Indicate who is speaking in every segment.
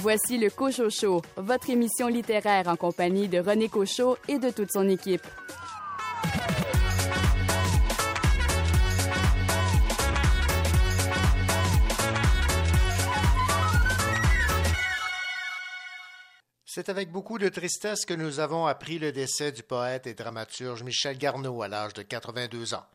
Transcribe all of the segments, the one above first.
Speaker 1: Voici le Cochot Show, votre émission littéraire en compagnie de René Cochot et de toute son équipe.
Speaker 2: C'est avec beaucoup de tristesse que nous avons appris le décès du poète et dramaturge Michel Garneau à l'âge de 82 ans.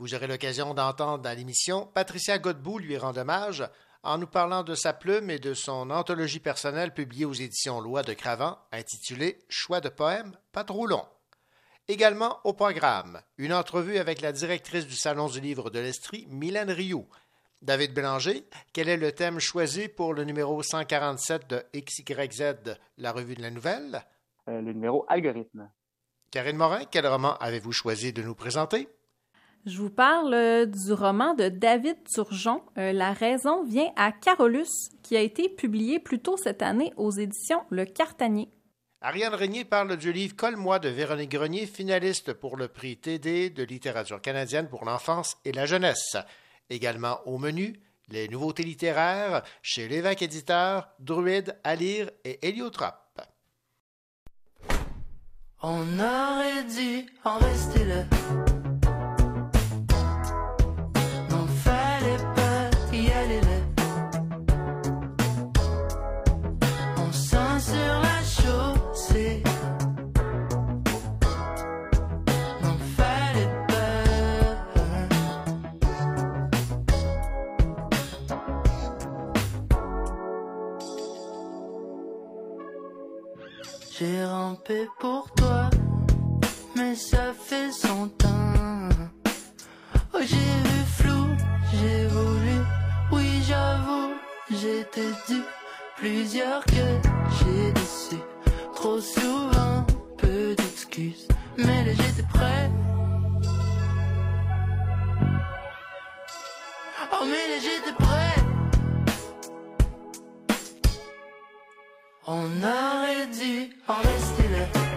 Speaker 2: Vous aurez l'occasion d'entendre dans l'émission Patricia Godbout lui rend hommage en nous parlant de sa plume et de son anthologie personnelle publiée aux éditions Loi de Cravant, intitulée Choix de poèmes pas trop long. Également au programme, une entrevue avec la directrice du Salon du livre de l'Estrie, Mylène Rioux. David Bélanger, quel est le thème choisi pour le numéro 147 de XYZ, la revue de la nouvelle?
Speaker 3: Euh, le numéro algorithme.
Speaker 2: Karine Morin, quel roman avez-vous choisi de nous présenter?
Speaker 4: Je vous parle euh, du roman de David Turgeon, euh, La raison vient à Carolus, qui a été publié plus tôt cette année aux éditions Le Cartanier.
Speaker 2: Ariane Régnier parle du livre Colle-moi de Véronique Grenier, finaliste pour le prix TD de littérature canadienne pour l'enfance et la jeunesse. Également au menu, les nouveautés littéraires chez l'évêque éditeur, Druide, à lire et Héliotrope.
Speaker 5: On aurait dû en rester là. Pour toi, mais ça fait son temps. Oh, j'ai vu flou, j'ai voulu, oui j'avoue, j'étais dû. Plusieurs que j'ai déçu, trop souvent, peu d'excuses, mais là j'étais prêt. Oh mais là j'étais prêt. On aurait dû en rester là.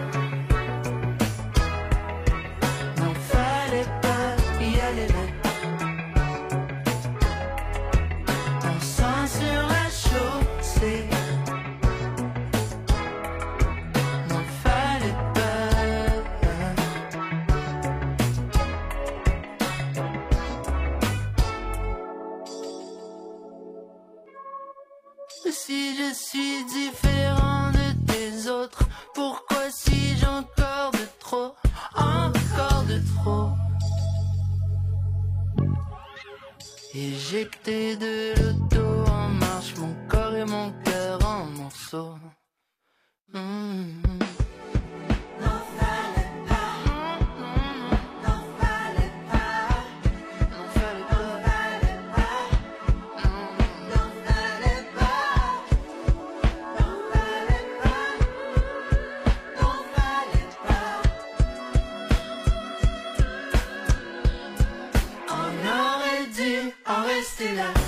Speaker 5: Éjecté de l'auto en marche, mon corps et mon cœur en morceaux. Mhm. En rester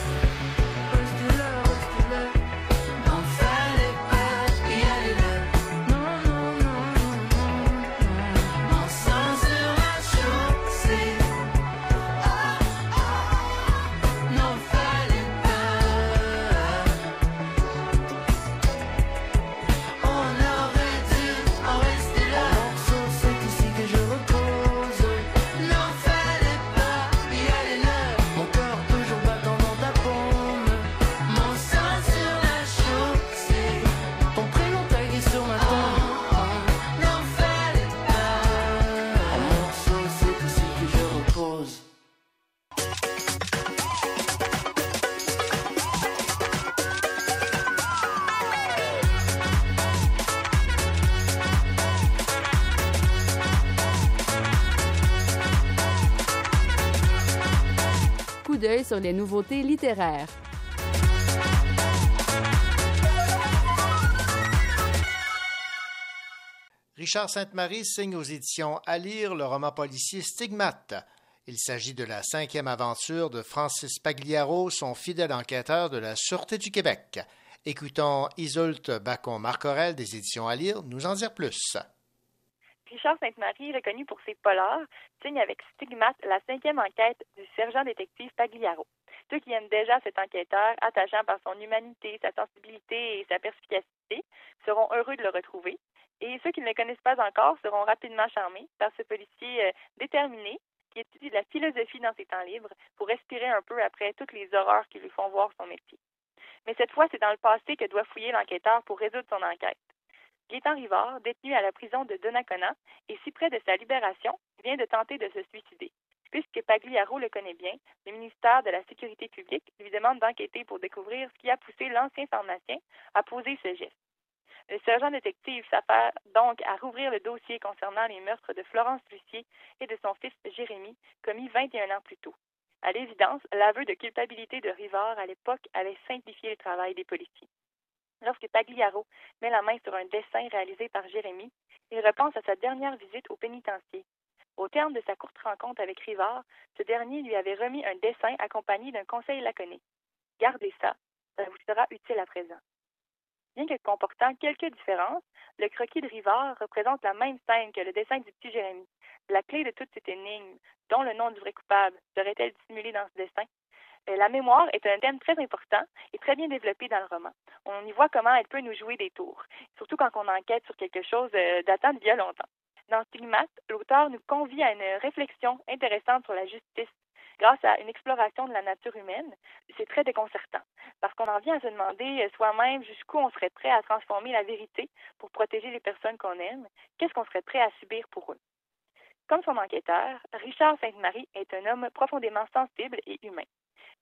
Speaker 5: Sur
Speaker 1: les nouveautés littéraires.
Speaker 2: Richard Sainte-Marie signe aux éditions À lire le roman policier Stigmate. Il s'agit de la cinquième aventure de Francis Pagliaro, son fidèle enquêteur de la Sûreté du Québec. Écoutons Isolte Bacon-Marcorel des éditions À lire nous en dire plus.
Speaker 6: Richard Sainte-Marie, reconnu pour ses polars, signe avec stigmate la cinquième enquête du sergent détective Pagliaro. Ceux qui aiment déjà cet enquêteur, attachant par son humanité, sa sensibilité et sa perspicacité, seront heureux de le retrouver. Et ceux qui ne le connaissent pas encore seront rapidement charmés par ce policier euh, déterminé qui étudie la philosophie dans ses temps libres pour respirer un peu après toutes les horreurs qui lui font voir son métier. Mais cette fois, c'est dans le passé que doit fouiller l'enquêteur pour résoudre son enquête. Gaétan Rivard, détenu à la prison de Donnacona et si près de sa libération, vient de tenter de se suicider. Puisque Pagliaro le connaît bien, le ministère de la Sécurité publique lui demande d'enquêter pour découvrir ce qui a poussé l'ancien pharmacien à poser ce geste. Le sergent détective s'affaire donc à rouvrir le dossier concernant les meurtres de Florence Lucier et de son fils Jérémy, commis 21 ans plus tôt. À l'évidence, l'aveu de culpabilité de Rivard à l'époque avait simplifié le travail des policiers. Lorsque Pagliaro met la main sur un dessin réalisé par Jérémy, il repense à sa dernière visite au pénitencier. Au terme de sa courte rencontre avec Rivard, ce dernier lui avait remis un dessin accompagné d'un conseil laconique. Gardez ça, ça vous sera utile à présent. Bien que comportant quelques différences, le croquis de Rivard représente la même scène que le dessin du petit Jérémy. La clé de toute cette énigme, dont le nom du vrai coupable, serait-elle dissimulée dans ce dessin? Euh, La mémoire est un thème très important et très bien développé dans le roman. On y voit comment elle peut nous jouer des tours, surtout quand on enquête sur quelque chose euh, datant de bien longtemps. Dans Stigmate, l'auteur nous convie à une réflexion intéressante sur la justice grâce à une exploration de la nature humaine. C'est très déconcertant parce qu'on en vient à se demander euh, soi-même jusqu'où on serait prêt à transformer la vérité pour protéger les personnes qu'on aime, qu'est-ce qu'on serait prêt à subir pour eux. Comme son enquêteur, Richard Sainte-Marie est un homme profondément sensible et humain.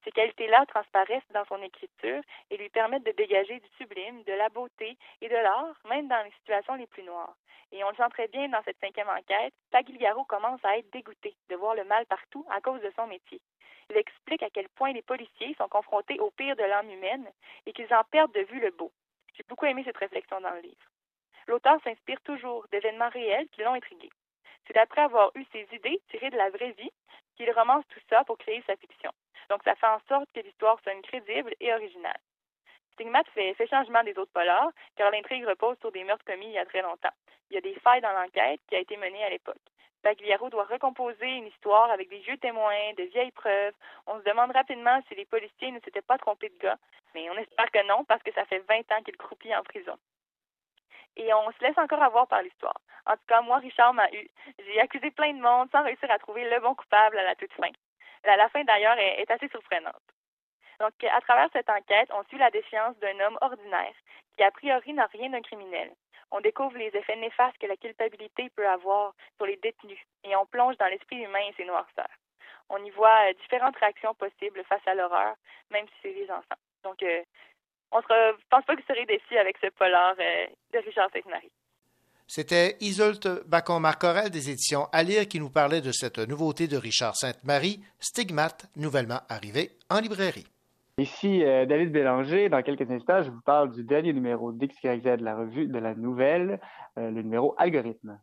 Speaker 6: Ces qualités-là transparaissent dans son écriture et lui permettent de dégager du sublime, de la beauté et de l'art, même dans les situations les plus noires. Et on le sent très bien dans cette cinquième enquête, Pagliaro commence à être dégoûté de voir le mal partout à cause de son métier. Il explique à quel point les policiers sont confrontés au pire de l'âme humaine et qu'ils en perdent de vue le beau. J'ai beaucoup aimé cette réflexion dans le livre. L'auteur s'inspire toujours d'événements réels qui l'ont intrigué. C'est d'après avoir eu ses idées tirées de la vraie vie qu'il romance tout ça pour créer sa fiction. Donc, ça fait en sorte que l'histoire sonne crédible et originale. Stigmate fait, changement des autres polars, car l'intrigue repose sur des meurtres commis il y a très longtemps. Il y a des failles dans l'enquête qui a été menée à l'époque. Pagliaro doit recomposer une histoire avec des vieux témoins, de vieilles preuves. On se demande rapidement si les policiers ne s'étaient pas trompés de gars, mais on espère que non, parce que ça fait 20 ans qu'il croupit en prison. Et on se laisse encore avoir par l'histoire. En tout cas, moi, Richard m'a eu. J'ai accusé plein de monde sans réussir à trouver le bon coupable à la toute fin. La, fin, d'ailleurs, est, assez surprenante. Donc, à travers cette enquête, on suit la défiance d'un homme ordinaire qui, a priori, n'a rien d'un criminel. On découvre les effets néfastes que la culpabilité peut avoir sur les détenus et on plonge dans l'esprit humain et ses noirceurs. On y voit euh, différentes réactions possibles face à l'horreur, même si c'est des enfants. Donc, euh, on ne pense pas que vous serez déçus avec ce polar euh, de Richard Sainte-Marie.
Speaker 2: C'était Isolte Bacon-Marcorel des éditions À lire qui nous parlait de cette nouveauté de Richard Sainte-Marie, Stigmate, nouvellement arrivé en librairie.
Speaker 3: Ici euh, David Bélanger. Dans quelques instants, je vous parle du dernier numéro d'XYZ, la revue de la nouvelle, euh, le numéro Algorithme.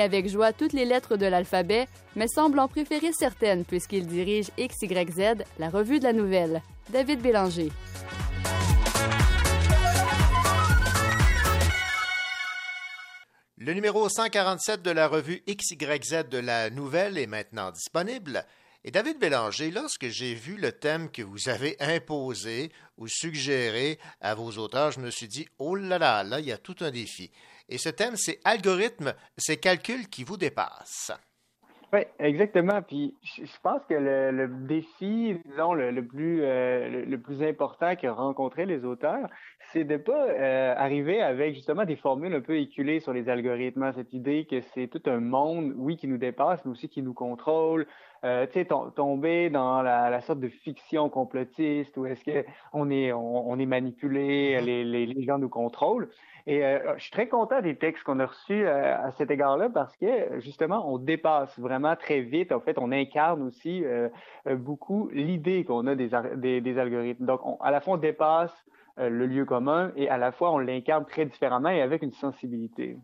Speaker 1: Avec joie toutes les lettres de l'alphabet, mais semble en préférer certaines puisqu'il dirige XYZ, la revue de la nouvelle. David Bélanger.
Speaker 2: Le numéro 147 de la revue XYZ de la Nouvelle est maintenant disponible. Et David Bélanger, lorsque j'ai vu le thème que vous avez imposé ou suggéré à vos auteurs, je me suis dit, oh là là, là, il y a tout un défi. Et ce thème, c'est algorithme, c'est calcul qui vous dépasse.
Speaker 3: Oui, exactement. Puis je pense que le, le défi, disons, le, le plus, euh, le, le plus important que rencontraient les auteurs, c'est de pas euh, arriver avec justement des formules un peu éculées sur les algorithmes. hein. Cette idée que c'est tout un monde, oui, qui nous dépasse, mais aussi qui nous contrôle. Euh, tu sais, tom- tomber dans la, la sorte de fiction complotiste où est-ce que on est, on, on est manipulé, les, les, les gens nous contrôlent. Et euh, je suis très content des textes qu'on a reçus euh, à cet égard-là parce que justement, on dépasse vraiment très vite. En fait, on incarne aussi euh, beaucoup l'idée qu'on a des, des, des algorithmes. Donc, on- à la fois, on dépasse le lieu commun et à la fois, on l'incarne très différemment et avec une sensibilité.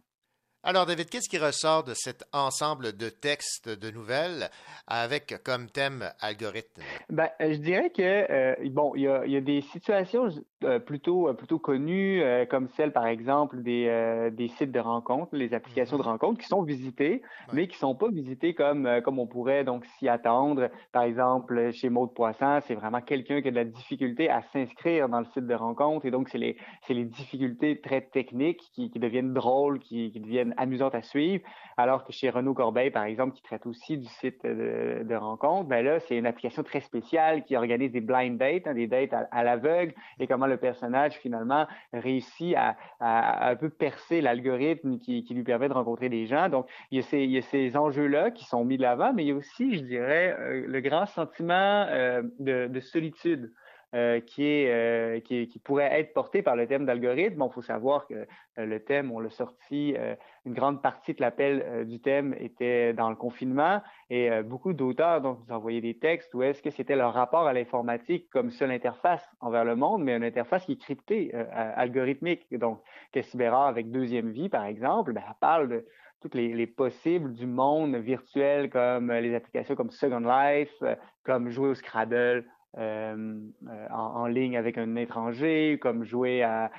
Speaker 2: Alors, David, qu'est-ce qui ressort de cet ensemble de textes de nouvelles avec comme thème algorithme?
Speaker 3: Ben, je dirais que euh, bon, il y a, il y a des situations euh, plutôt euh, plutôt connues euh, comme celle par exemple des euh, des sites de rencontres, les applications de rencontres qui sont visitées, mais qui sont pas visitées comme comme on pourrait donc s'y attendre. Par exemple, chez Maud Poisson, c'est vraiment quelqu'un qui a de la difficulté à s'inscrire dans le site de rencontre et donc c'est les c'est les difficultés très techniques qui, qui deviennent drôles, qui, qui deviennent amusantes à suivre. Alors que chez Renaud Corbeil, par exemple, qui traite aussi du site de, de rencontre, ben là, c'est une application très spéciale qui organise des blind dates, hein, des dates à, à l'aveugle, et comment le personnage, finalement, réussit à, un peu percer l'algorithme qui, lui permet de rencontrer des gens. Donc, il y a ces, enjeux-là qui sont mis de l'avant, mais il y a aussi, je dirais, euh, le grand sentiment euh, de solitude. Euh, qui, est, euh, pourrait être porté par le thème d'algorithme. Bon, il faut savoir que euh, le thème, on l'a sorti, une grande partie de l'appel du thème était dans le confinement et beaucoup d'auteurs nous envoyaient des textes où est-ce que c'était leur rapport à l'informatique comme seule interface envers le monde, mais une interface qui est cryptée, algorithmique. Donc, Cassie Bérard avec Deuxième Vie, par exemple, ben, parle de toutes les, les possibles du monde virtuel comme les applications comme Second Life, comme jouer au Scrabble, euh, euh, en, ligne avec un étranger, comme jouer à,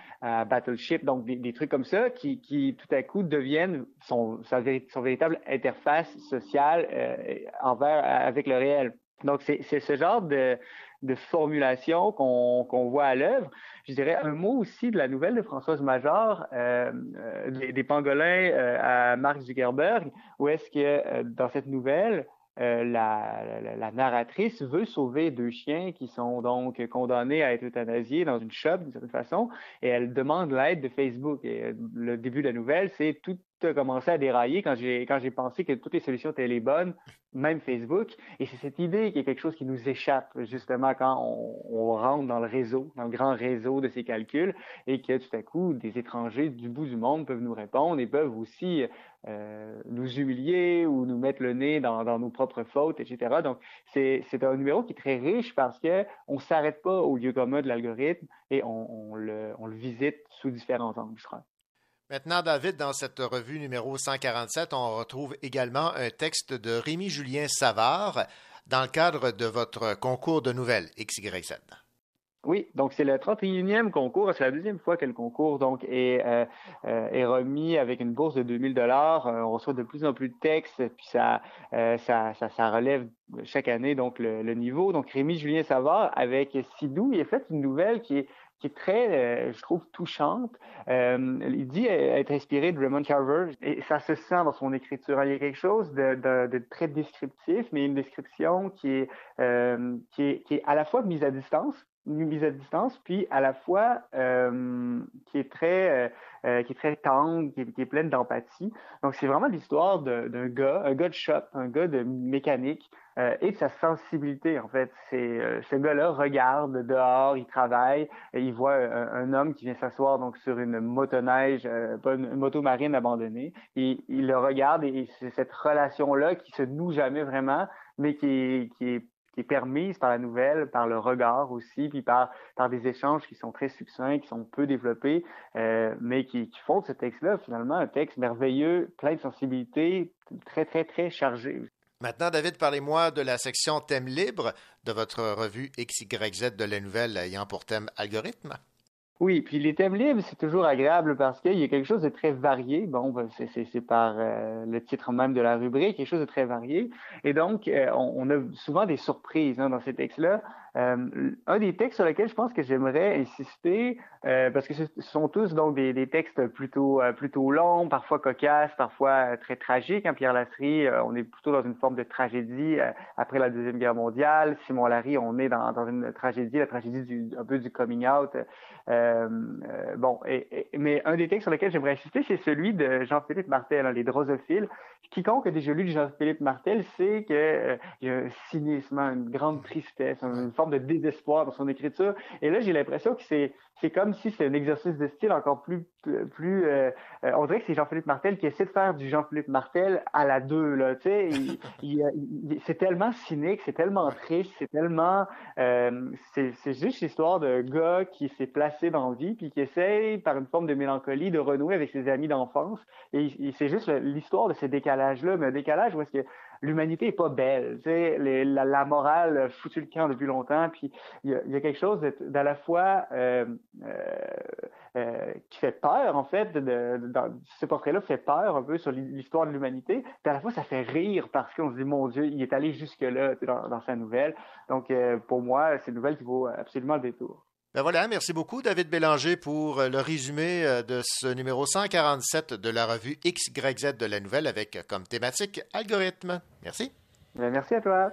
Speaker 3: Battleship, donc des, trucs comme ça qui, tout à coup deviennent son, véritable interface sociale euh, avec le réel. Donc c'est ce genre de, formulation qu'on voit à l'œuvre. Je dirais un mot aussi de la nouvelle de Françoise Major, des, des pangolins à Mark Zuckerberg, où est-ce que dans cette nouvelle, euh, la, la, narratrice veut sauver deux chiens qui sont donc condamnés à être euthanasiés dans une shop d'une certaine façon, et elle demande l'aide de Facebook. Et euh, le début de la nouvelle, c'est tout a commencé à dérailler quand j'ai quand j'ai pensé que toutes les solutions étaient les bonnes, même Facebook. Et c'est cette idée qui est quelque chose qui nous échappe justement quand on, rentre dans le réseau, dans le grand réseau de ces calculs, et que tout à coup des étrangers du bout du monde peuvent nous répondre et peuvent aussi euh, nous humilier ou nous mettre le nez dans, nos propres fautes, etc. Donc c'est un numéro qui est très riche parce que on s'arrête pas au lieu commun de l'algorithme et on, on le on le visite sous différents angles, je crois.
Speaker 2: Maintenant, David, dans cette revue numéro 147, on retrouve également un texte de Rémi-Julien Savard dans le cadre de votre concours de nouvelles XYZ.
Speaker 3: Oui, donc c'est le 31e concours, c'est la deuxième fois que le concours donc est, euh, euh, est remis avec une bourse de 2000 dollars. Euh, on reçoit de plus en plus de textes, puis ça, ça, ça relève chaque année donc le, le niveau. Donc Rémi Julien Savard avec Sidou, il a fait une nouvelle qui est qui est très, euh, je trouve, touchante. Euh, il dit être inspiré de Raymond Carver et ça se sent dans son écriture. Il y a quelque chose de, très descriptif, mais une description qui est, euh, qui est, qui est à la fois mise à distance, mise à distance, puis à la fois euh, qui est très euh, qui est très tendre, qui est pleine d'empathie. Donc c'est vraiment l'histoire d'un gars, un gars de shop, un gars de mécanique euh, et de sa sensibilité en fait. Euh, ce gars-là regarde dehors, il travaille, il voit un, homme qui vient s'asseoir donc sur une motoneige, euh, pas une, moto marine abandonnée, et il le regarde et, c'est cette relation-là qui se noue jamais vraiment, mais qui qui est qui est permise par la nouvelle, par le regard aussi, puis par, par des échanges qui sont très succincts, qui sont peu développés, euh, mais qui, qui font de ce texte-là finalement un texte merveilleux, plein de sensibilité, très, très, très chargé.
Speaker 2: Maintenant, David, parlez-moi de la section thème libre de votre revue XYZ de la nouvelle ayant pour thème algorithme.
Speaker 3: Oui, puis les thèmes libres, c'est toujours agréable parce qu'il y a quelque chose de très varié. Bon, ben, c'est par euh, le titre même de la rubrique, quelque chose de très varié. Et donc, euh, on, a souvent des surprises hein, dans ces textes-là. Euh, un des textes sur lesquels je pense que j'aimerais insister, euh, parce que ce sont tous donc des, textes plutôt euh, plutôt longs, parfois cocasses, parfois très tragiques. Hein. Pierre Lasserie, on est plutôt dans une forme de tragédie après la deuxième guerre mondiale. Simon Larry, on est dans, une tragédie, la tragédie un peu du coming out. bon, mais un des textes sur lesquels j'aimerais insister, c'est celui de Jean-Philippe Martel, hein, Les Drosophiles. Quiconque a déjà lu Jean-Philippe Martel sait qu'il y a un cynisme, une grande tristesse, une forme de désespoir dans son écriture. Et là, j'ai l'impression que c'est c'est comme si c'est un exercice de style encore plus plus euh, euh, on dirait que c'est Jean-Philippe Martel qui essaie de faire du Jean-Philippe Martel à la deux là tu sais c'est tellement cynique c'est tellement triste c'est tellement euh, c'est juste l'histoire de gars qui s'est placé dans la vie puis qui essaye par une forme de mélancolie de renouer avec ses amis d'enfance et, et c'est juste l'histoire de ces décalages là mais un décalage où est-ce que l'humanité est pas belle. Tu sais, la, morale foutu le camp depuis longtemps. Puis il y, y a, quelque chose d'à la fois euh, euh, euh, qui fait peur, en fait. De, de, dans, ce portrait-là fait peur un peu sur l'histoire de l'humanité. Puis à la fois, ça fait rire parce qu'on se dit, mon Dieu, il est allé jusque-là dans, dans, sa nouvelle. Donc, euh, pour moi, c'est une nouvelle qui vaut absolument le détour.
Speaker 2: Ben voilà, merci beaucoup David Bélanger pour euh, le résumé euh, de ce numéro 147 de la revue XYZ de la Nouvelle avec comme thématique algorithme. Merci.
Speaker 3: Ben merci à toi.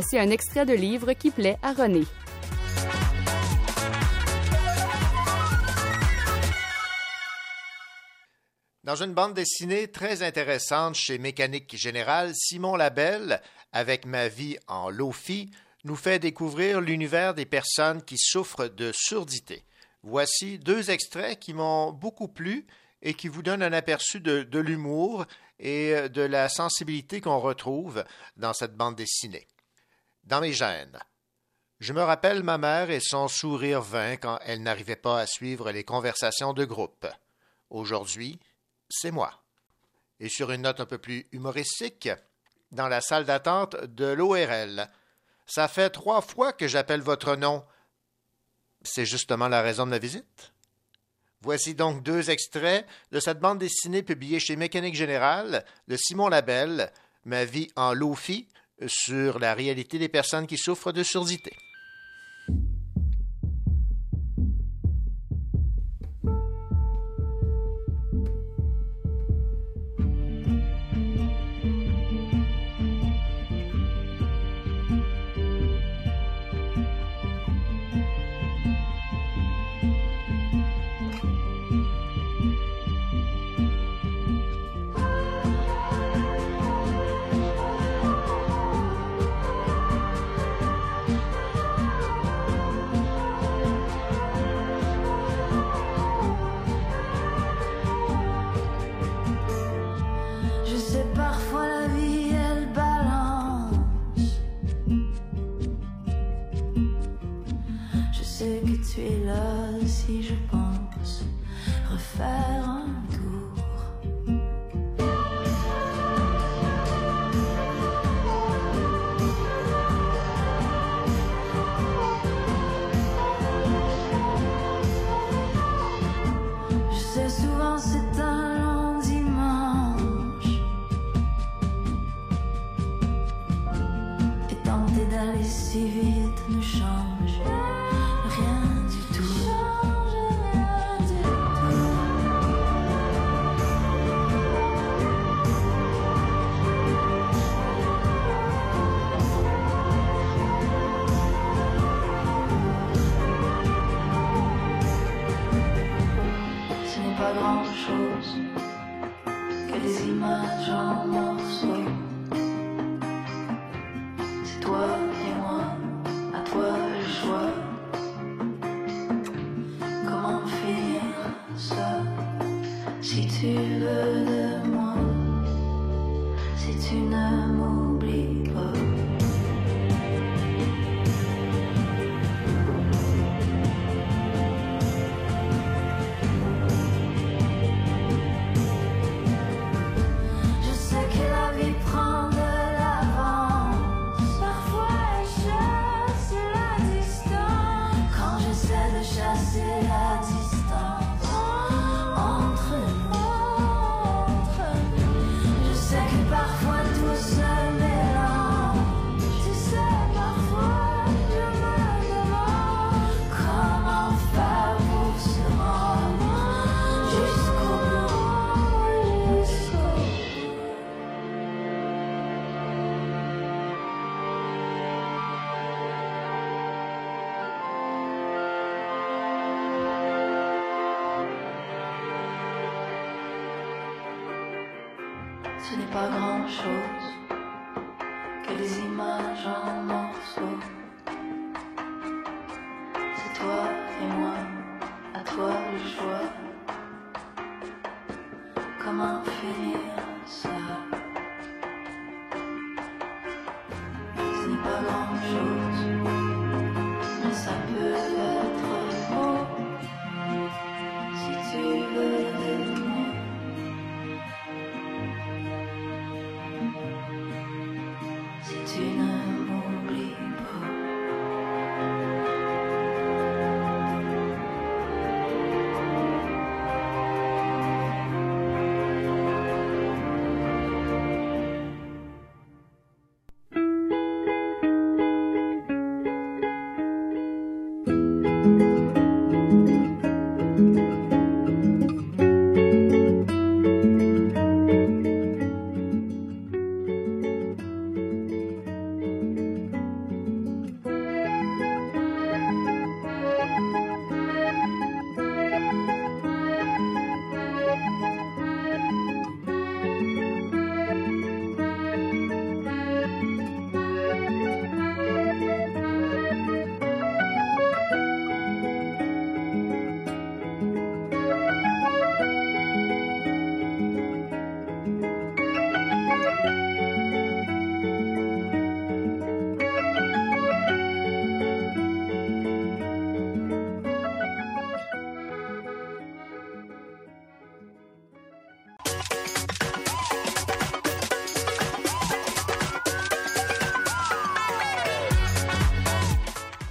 Speaker 1: Voici un extrait de livre qui plaît à René.
Speaker 7: Dans une bande dessinée très intéressante chez Mécanique Générale, Simon Labelle, avec Ma vie en Lofi, nous fait découvrir l'univers des personnes qui souffrent de surdité. Voici deux extraits qui m'ont beaucoup plu et qui vous donnent un aperçu de, de l'humour et de la sensibilité qu'on retrouve dans cette bande dessinée. Dans mes gènes. Je me rappelle ma mère et son sourire vain quand elle n'arrivait pas à suivre les conversations de groupe. Aujourd'hui, c'est moi. Et sur une note un peu plus humoristique, dans la salle d'attente de l'ORL. Ça fait trois fois que j'appelle votre nom. C'est justement la raison de ma visite. Voici donc deux extraits de cette bande dessinée publiée chez Mécanique Générale de Simon Labelle, Ma vie en Lofi, sur la réalité des personnes qui souffrent de surdité.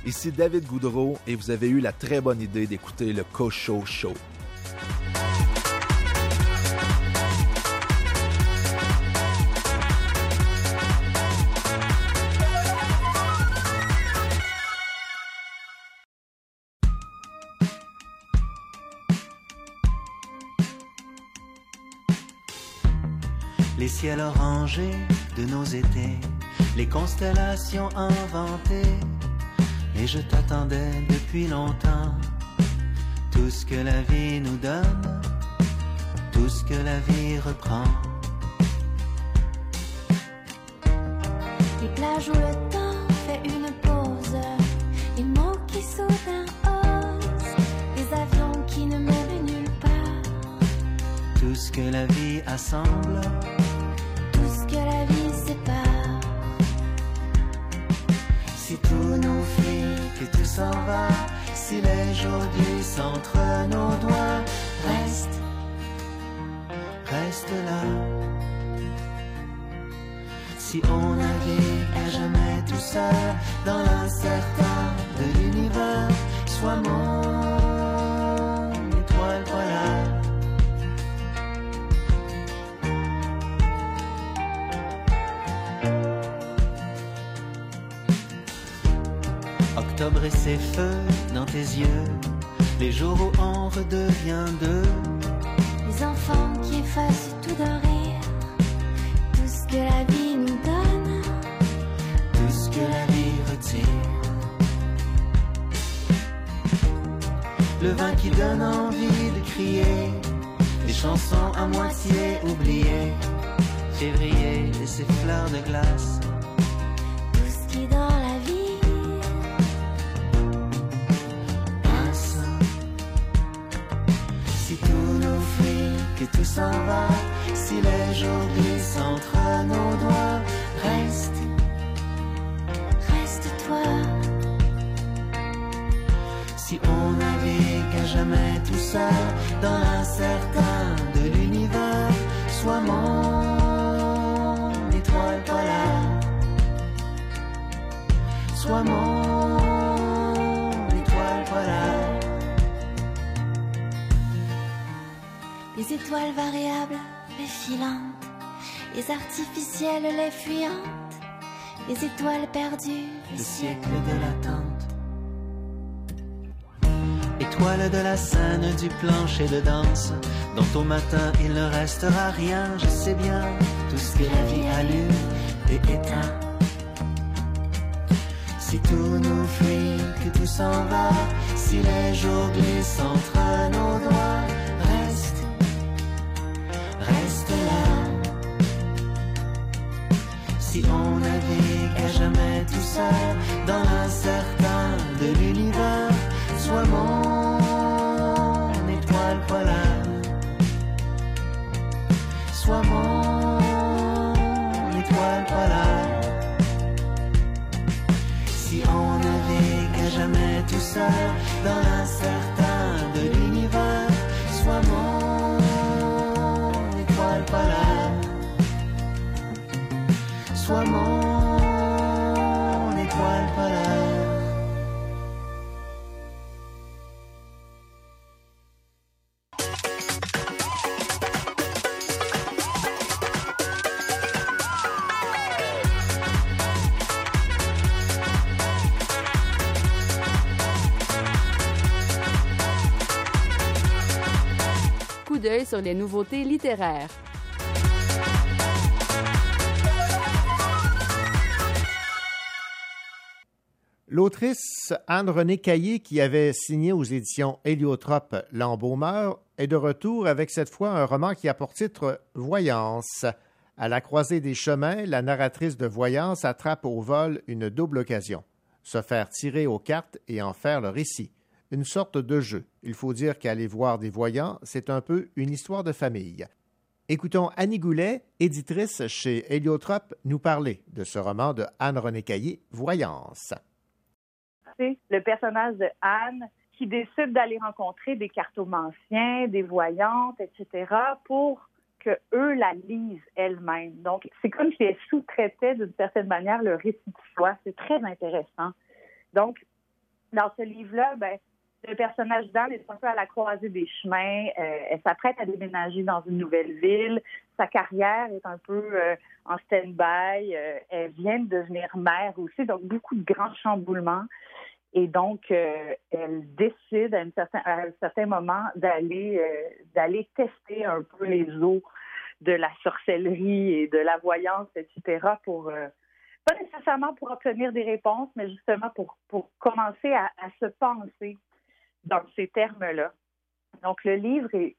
Speaker 8: Ici David Goudreau et vous avez eu la très bonne idée d'écouter le Cocho Show.
Speaker 9: Les ciels orangés de nos étés, les constellations inventées. Et je t'attendais depuis longtemps. Tout ce que la vie nous donne, tout ce que la vie reprend.
Speaker 7: Les plages où le temps fait une pause, les mots qui soudain osent, les avions qui ne mènent nulle part,
Speaker 9: Tout ce que la vie assemble, si les jours entre nos doigts, reste, reste là. Si on navigue à jamais tout seul dans l'incertain de l'univers, sois mon et ses feux dans tes yeux, les jours où on redevient deux.
Speaker 7: Les enfants qui effacent tout d'un rire, tout ce que la vie nous donne,
Speaker 9: tout ce que la vie retire. Le vin qui donne envie de crier, les chansons à moitié oubliées. Février et ses fleurs de glace, si les jours glissent entre nos doigts, reste,
Speaker 7: reste toi.
Speaker 9: Si on navigue à jamais tout seul dans l'incertain de l'univers, sois mon
Speaker 7: Les étoiles variables, les filantes, les artificielles, les fuyantes, les étoiles perdues,
Speaker 9: Le siècle de l'attente. Étoile de la scène du plancher de danse, dont au matin il ne restera rien, je sais bien, tout ce que la vie allume et éteint. Si tout nous fuit, que tout s'en va, si les jours glissent entre nos doigts, dans l'incertain de l'univers, sois mon étoile polaire. Sois mon étoile polaire. Si on navigue à jamais tout seul dans l'incertain de l'univers, sois mon étoile polaire. Sois mon
Speaker 1: sur les nouveautés littéraires.
Speaker 2: L'autrice Anne-Renée Caillé, qui avait signé aux éditions Héliotrope L'Embaumeur, est de retour avec cette fois un roman qui a pour titre Voyance. À la croisée des chemins, la narratrice de Voyance attrape au vol une double occasion se faire tirer aux cartes et en faire le récit. Une sorte de jeu. Il faut dire qu'aller voir des voyants, c'est un peu une histoire de famille. Écoutons Annie Goulet, éditrice chez Héliotrope, nous parler de ce roman de Anne-Renée Caillé, Voyance.
Speaker 10: c'est le personnage de Anne qui décide d'aller rencontrer des cartomanciens, des voyantes, etc., pour que eux la lisent elles-mêmes. Donc, c'est comme si elle sous-traitait d'une certaine manière le récit de soi. C'est très intéressant. Donc, dans ce livre-là, ben, le personnage d'Anne est un peu à la croisée des chemins. Euh, elle s'apprête à déménager dans une nouvelle ville. Sa carrière est un peu euh, en stand-by. Euh, elle vient de devenir mère aussi, donc beaucoup de grands chamboulements. Et donc, elle décide à, un certain moment d'aller tester un peu les eaux de la sorcellerie et de la voyance, etc., pour pas nécessairement pour obtenir des réponses, mais justement pour, commencer à se penser dans ces termes-là. Donc, le livre est,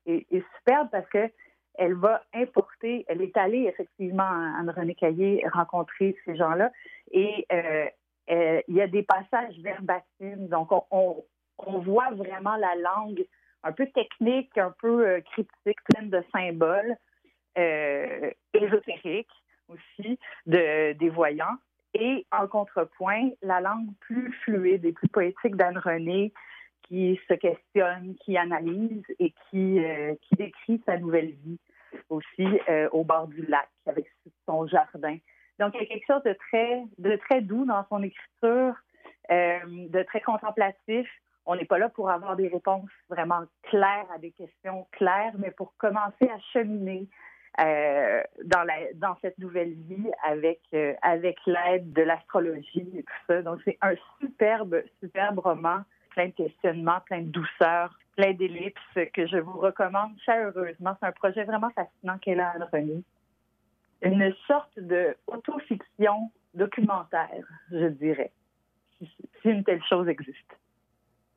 Speaker 10: superbe parce que elle va importer, elle est allée effectivement, Anne-Renée Caillé, rencontrer ces gens-là et euh, euh, il y a des passages verbatims, donc on, voit vraiment la langue un peu technique, un peu euh, cryptique, pleine de symboles, euh, ésotériques aussi, de, des voyants. Et en contrepoint, la langue plus fluide et plus poétique d'Anne René, qui se questionne, qui analyse et qui, euh, qui décrit sa nouvelle vie aussi euh, au bord du lac avec son jardin. Donc, il y a quelque chose de très, de très doux dans son écriture, euh, de très contemplatif. On n'est pas là pour avoir des réponses vraiment claires à des questions claires, mais pour commencer à cheminer dans, la, dans cette nouvelle vie avec, avec l'aide de l'astrologie et tout ça. Donc, c'est un superbe, superbe roman, plein de questionnements, plein de douceur, plein d'ellipses que je vous recommande chaleureusement. C'est un projet vraiment fascinant qu'elle a, Anne-Renée une sorte de autofiction documentaire, je dirais, si une telle chose existe.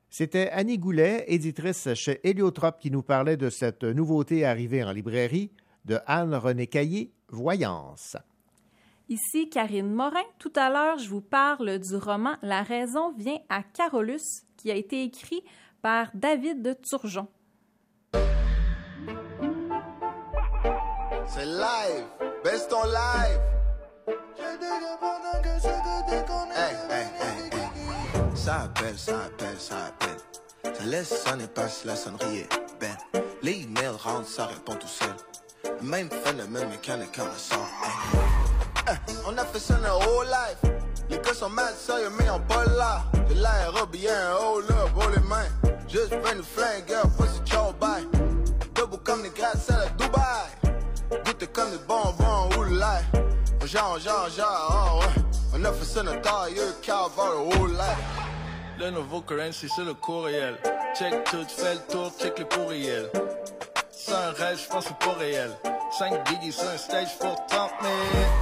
Speaker 2: C'était Annie Goulet, éditrice chez Héliotrope, qui nous parlait de cette nouveauté arrivée en librairie de Anne-Renée Caillé, Voyance.
Speaker 4: Ici Karine Morin. Tout à l'heure, je vous parle du roman La raison vient à Carolus, qui a été écrit par David de Turgeon.
Speaker 11: C'est live, best on live. Hey, hey, hey, hey. Ça appelle, ça appelle, ça appelle. Ça laisse sonner, passe la sonnerie est ben. Les emails rentrent, ça répond tout seul. Même phénomène mécanique quand sort. Hey, on a fait ça notre whole life. Les gars sont mal sérieux, mais on pas là. J'ai l'air bien, hold up, haut les mains. Juste prends une flingue, girl, pussy, ciao, bye. Debout comme des gratte-ciels à Dubaï. Goûter comme des bonbons ou le lait. Genre, genre, genre, oh ouais. On a fait ça notre tailleur, cavale, whole life.
Speaker 12: Le nouveau currency, c'est le courriel. Check tout, fais le tour, check le courriel. C'est un rêve, je pense que c'est pas réel. 5 biggies sur un stage pour 30 000.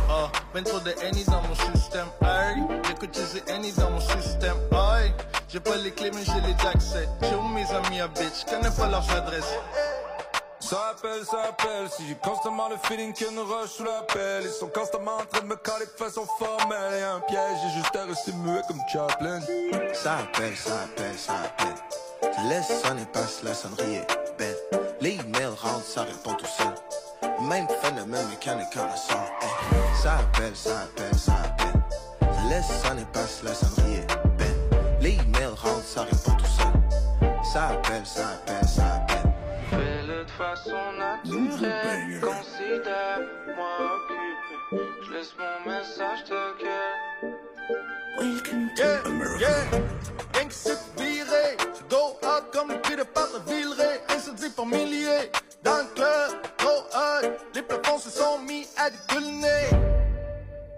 Speaker 12: Oh, ben trop de Henny dans mon système. Hey, j'écoute des Henny dans mon système. Hey, j'ai pas les clés, mais j'ai les accès. J'ai où mes amis à bitch, connais pas leurs adresses.
Speaker 13: Ça appelle, ça appelle. Si j'ai constamment le feeling qu'il y a une rush sous la pelle. Ils sont constamment en train de me caler de façon formelle. Et un piège, j'ai juste à rester muet comme Chaplin.
Speaker 11: Ça appelle, ça appelle, ça appelle. Ça laisse sonner, passe la sonnerie est belle. Les emails rentrent, ça répond tout seul. Même phénomène mécanique quand on sort. Hey. Ça appelle, ça appelle, ça appelle. Ça laisse sonner, passe la sonnerie est belle. Les emails rentrent, ça répond tout seul. Ça appelle, ça appelle, ça appelle.
Speaker 14: Fais-le de façon naturelle, considère-moi occupé. Je laisse mon message te gueule.
Speaker 11: Welcome
Speaker 12: yeah, Yeah, gang c'est viré. Je go out comme le pied de la villeray. Incendie par milliers. Dans le club, trop hot. Les plafonds se sont mis à décolliner.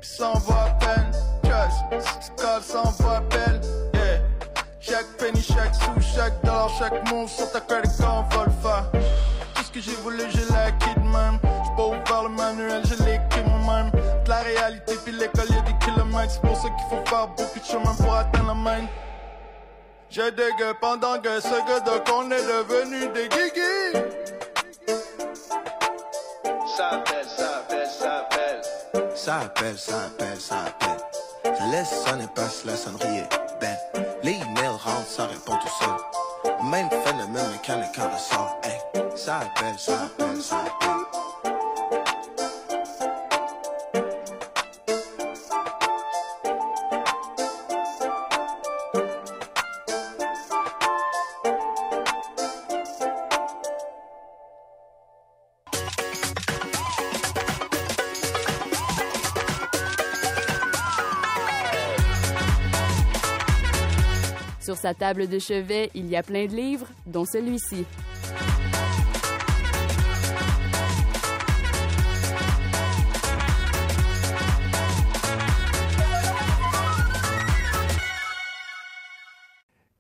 Speaker 12: Puis s'en va à peine. Trust, call s'en va peine. Yeah. Chaque penny, chaque sou, chaque dollar, chaque move sur ta credit card, va le faire. Tout ce que j'ai voulu, l'ai acquis de même. J'suis pas ouvert le manuel, je l'ai écrit moi-même. De la réalité, puis l'école, y'a des kilomètres. C'est pour ça qu'il faut faire beaucoup de chemin pour atteindre la main. J'ai des gars pendant que ce gars de qu'on est devenu des guigui.
Speaker 14: Ça appelle, ça appelle, ça appelle.
Speaker 11: Ça appelle, ça appelle, ça appelle. Laisse sonner, passe la sonnerie est belle. Les emails rentrent, ça répond tout seul. Même phénomène mécanique quand on sort. Hey. Ça appelle, ça appelle, ça appelle.
Speaker 1: Sa table de chevet, il y a plein de livres, dont celui-ci.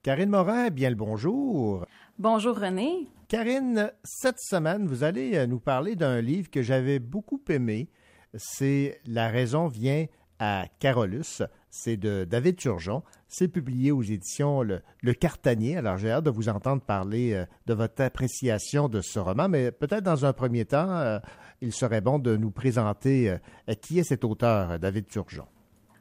Speaker 2: Karine Morin, bien le bonjour.
Speaker 4: Bonjour René.
Speaker 2: Karine, cette semaine, vous allez euh, nous parler d'un livre que j'avais beaucoup aimé. C'est La raison vient à Carolus. C'est de David Turgeon. C'est publié aux éditions Le, Le Cartanier. Alors, j'ai hâte de vous entendre parler euh, de votre appréciation de ce roman, mais peut-être dans un premier temps, euh, il serait bon de nous présenter euh, qui est cet auteur, David Turgeon.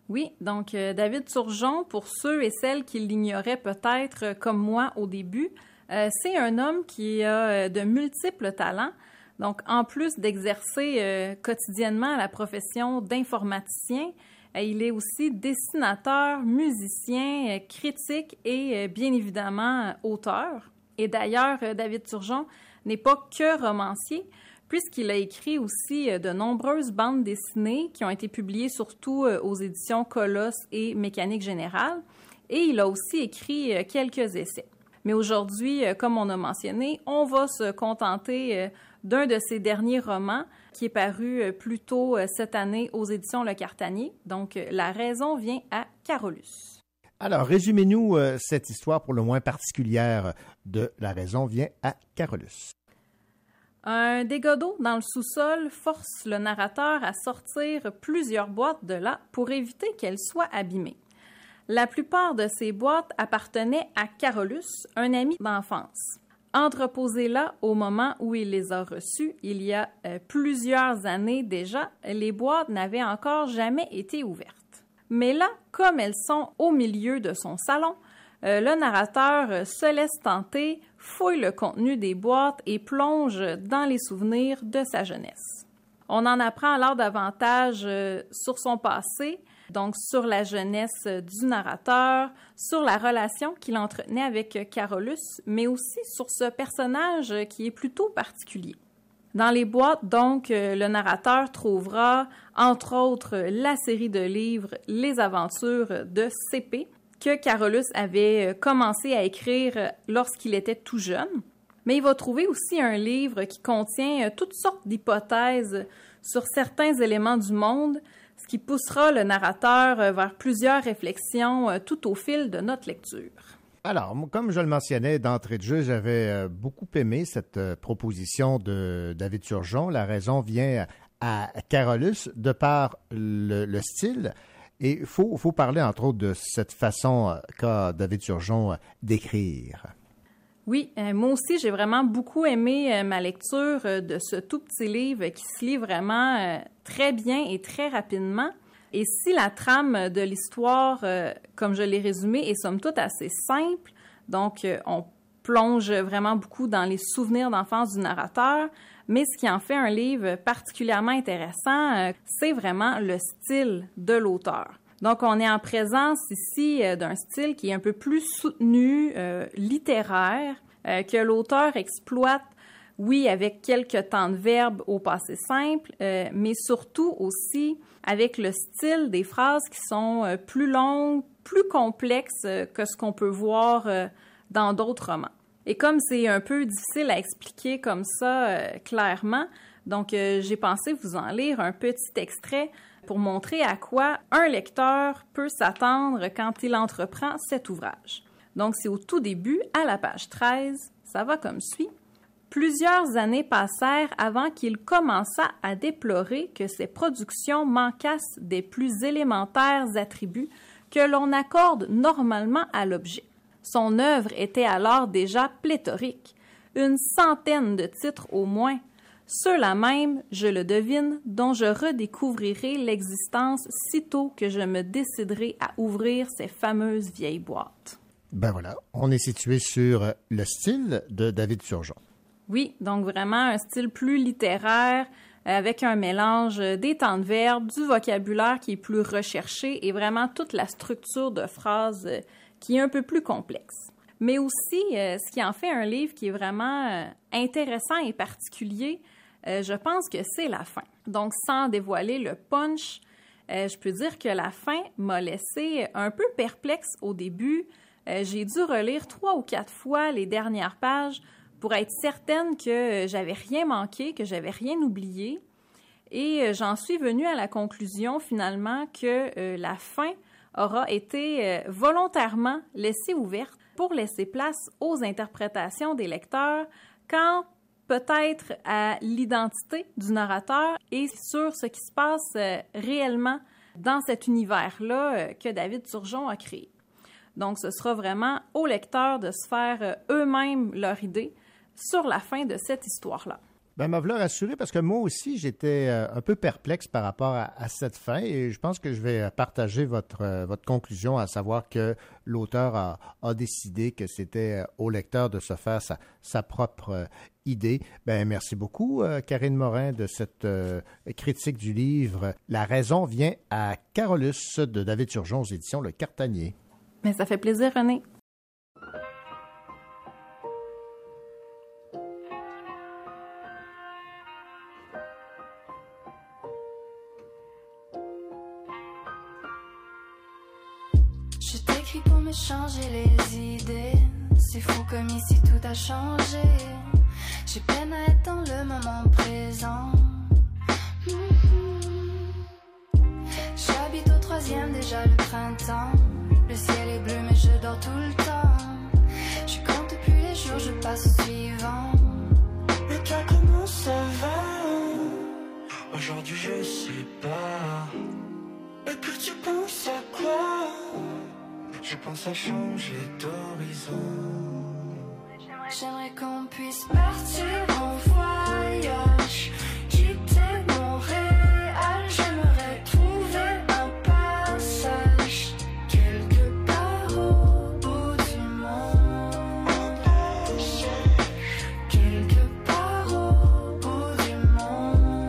Speaker 4: Oui, donc David Turgeon, pour ceux et celles qui l'ignoraient peut-être comme moi au début, c'est un homme qui a de multiples talents. Donc, en plus d'exercer quotidiennement la profession d'informaticien, il est aussi dessinateur, musicien, euh, critique et euh, bien évidemment euh, auteur. Et d'ailleurs, David Turgeon n'est pas que romancier, puisqu'il a écrit aussi de nombreuses bandes dessinées qui ont été publiées surtout aux éditions Colosse et Mécanique Générale. Et il a aussi écrit quelques essais. Mais aujourd'hui, comme on a mentionné, on va se contenter d'un de ses derniers romans qui est paru euh, plus tôt euh, cette année aux éditions Le Cartanier. Donc, euh, La raison vient à Carolus.
Speaker 2: Alors, résumez-nous cette histoire pour le moins particulière de La raison vient à Carolus.
Speaker 4: Un dégât d'eau dans le sous-sol force le narrateur à sortir plusieurs boîtes de là pour éviter qu'elles soient abîmées. La plupart de ces boîtes appartenaient à Carolus, un ami d'enfance. Entreposées là au moment où il les a reçues, il y a euh, plusieurs années déjà, les boîtes n'avaient encore jamais été ouvertes. Mais là, comme elles sont au milieu de son salon, euh, le narrateur euh, se laisse tenter, fouille le contenu des boîtes et plonge dans les souvenirs de sa jeunesse. On en apprend alors davantage sur son passé, donc sur la jeunesse euh, du narrateur, sur la relation qu'il entretenait avec euh, Carolus, mais aussi sur ce personnage euh, qui est plutôt particulier. Dans les boîtes, donc, le narrateur trouvera, entre autres, la série de livres Les aventures de CP, que Carolus avait commencé à écrire lorsqu'il était tout jeune. Mais il va trouver aussi un livre qui contient toutes sortes d'hypothèses sur certains éléments du monde, qui poussera le narrateur euh, vers plusieurs réflexions euh, tout au fil de notre lecture.
Speaker 2: Alors, comme je le mentionnais d'entrée de jeu, j'avais euh, beaucoup aimé cette proposition de David Turgeon. La raison vient à Carolus de par le, le style. Et il faut, faut parler, entre autres, de cette façon qu'a David Turgeon d'écrire.
Speaker 4: Oui, euh, moi aussi, j'ai vraiment beaucoup aimé euh, ma lecture euh, de ce tout petit livre qui se lit vraiment très bien et très rapidement. Et si la trame de l'histoire, comme je l'ai résumé, est somme toute assez simple, donc on plonge vraiment beaucoup dans les souvenirs d'enfance du narrateur, mais ce qui en fait un livre particulièrement intéressant, c'est vraiment le style de l'auteur. Donc, on est en présence ici euh, d'un style qui est un peu plus soutenu, euh, littéraire, euh, que l'auteur exploite, oui, avec quelques temps de verbe au passé simple, mais surtout aussi avec le style des phrases qui sont plus longues, plus complexes que ce qu'on peut voir dans d'autres romans. Et comme c'est un peu difficile à expliquer comme ça clairement, donc j'ai pensé vous en lire un petit extrait pour montrer à quoi un lecteur peut s'attendre quand il entreprend cet ouvrage. Donc c'est au tout début, à la page 13, ça va comme suit. Plusieurs années passèrent avant qu'il commençât à déplorer que ses productions manquassent des plus élémentaires attributs que l'on accorde normalement à l'objet. Son œuvre était alors déjà pléthorique, une centaine de titres au moins, ceux-là même, je le devine, dont je redécouvrirai l'existence sitôt que je me déciderai à ouvrir ces fameuses vieilles boîtes.
Speaker 2: Ben voilà, on est situé sur le style de David Turgeon.
Speaker 4: Oui, donc vraiment un style plus littéraire, avec un mélange des temps de verbe, du vocabulaire qui est plus recherché et vraiment toute la structure de phrases euh, qui est un peu plus complexe. Mais aussi, euh, ce qui en fait un livre qui est vraiment euh, intéressant et particulier, euh, je pense que c'est la fin. Donc, sans dévoiler le punch, euh, je peux dire que la fin m'a laissé un peu perplexe au début, Euh, j'ai dû relire trois ou quatre fois les dernières pages pour être certaine que j'avais rien manqué, que j'avais rien oublié. Et j'en suis venue à la conclusion finalement que la fin aura été volontairement laissée ouverte pour laisser place aux interprétations des lecteurs quant peut-être à l'identité du narrateur et sur ce qui se passe euh, réellement dans cet univers-là euh, que David Turgeon a créé. Donc, ce sera vraiment aux lecteurs de se faire euh, eux-mêmes leur idée sur la fin de cette histoire-là.
Speaker 2: Ben, me voilà rassuré parce que moi aussi, j'étais euh, un peu perplexe par rapport à, cette fin et je pense que je vais partager votre, euh, votre conclusion, à savoir que l'auteur a, a décidé que c'était euh, au lecteur de se faire sa, sa propre euh, idée. Ben, merci beaucoup, euh, Karine Morin, de cette euh, critique du livre La raison vient à Carolus de David Turgeon aux éditions Le Cartanier.
Speaker 4: Mais ça fait plaisir, René.
Speaker 7: Comme ici tout a changé. J'ai peine à être dans le moment présent. J'habite au troisième, déjà le printemps. Le ciel est bleu, mais je dors tout le temps. Je compte plus les jours, je passe au suivant.
Speaker 9: Et toi, comment ça va? Aujourd'hui, je sais pas. Et puis tu penses à quoi? Je pense à changer d'horizon.
Speaker 7: J'aimerais qu'on puisse partir en voyage, quitter Montréal. J'aimerais trouver un passage quelque part au bout du monde. Quelque part au bout du monde.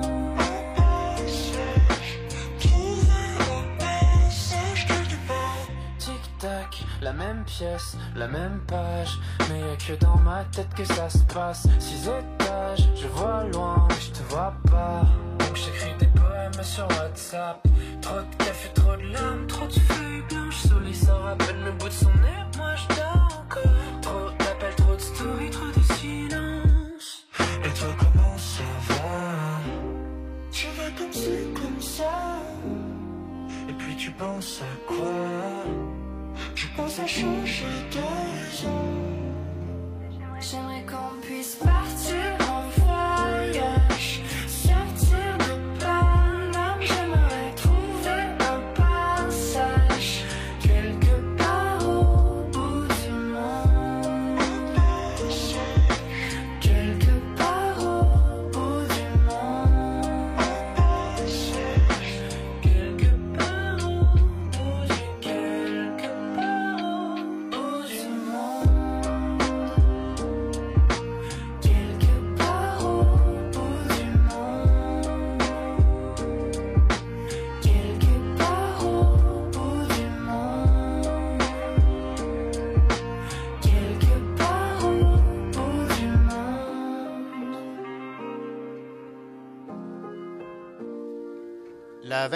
Speaker 9: Trouver un passage quelque part.
Speaker 15: Tic-tac, la même pièce, la même page. Mais y'a que dans ma tête que ça se passe. Six étages, je vois loin, mais je te vois pas. Donc j'écris des poèmes sur WhatsApp. Trop de café, trop de larmes, trop de feuilles blanches. Soleil à peine le bout de son nez, moi je encore. Trop d'appels, trop de stories, trop de silence.
Speaker 9: Et toi, comment ça va? Tu vas comme ci, comme ça. Et puis tu penses à quoi? Je pense à changer d'horizon.
Speaker 7: J'aimerais qu'on puisse partir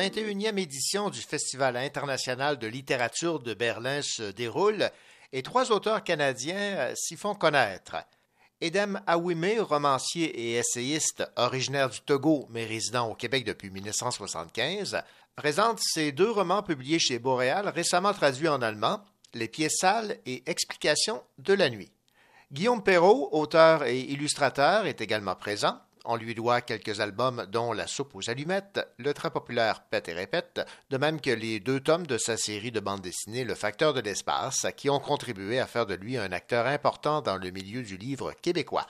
Speaker 2: 21e édition du Festival international de littérature de Berlin se déroule et trois auteurs canadiens euh, s'y font connaître. Edem Awime, romancier et essayiste originaire du Togo mais résident au Québec depuis 1975, présente ses deux romans publiés chez Boréal récemment traduits en allemand, Les pièces sales et Explications de la nuit. Guillaume Perrault, auteur et illustrateur, est également présent. On lui doit quelques albums dont La soupe aux allumettes, le très populaire Pète et répète, de même que les deux tomes de sa série de bande dessinée Le facteur de l'espace, qui ont contribué à faire de lui un acteur important dans le milieu du livre québécois.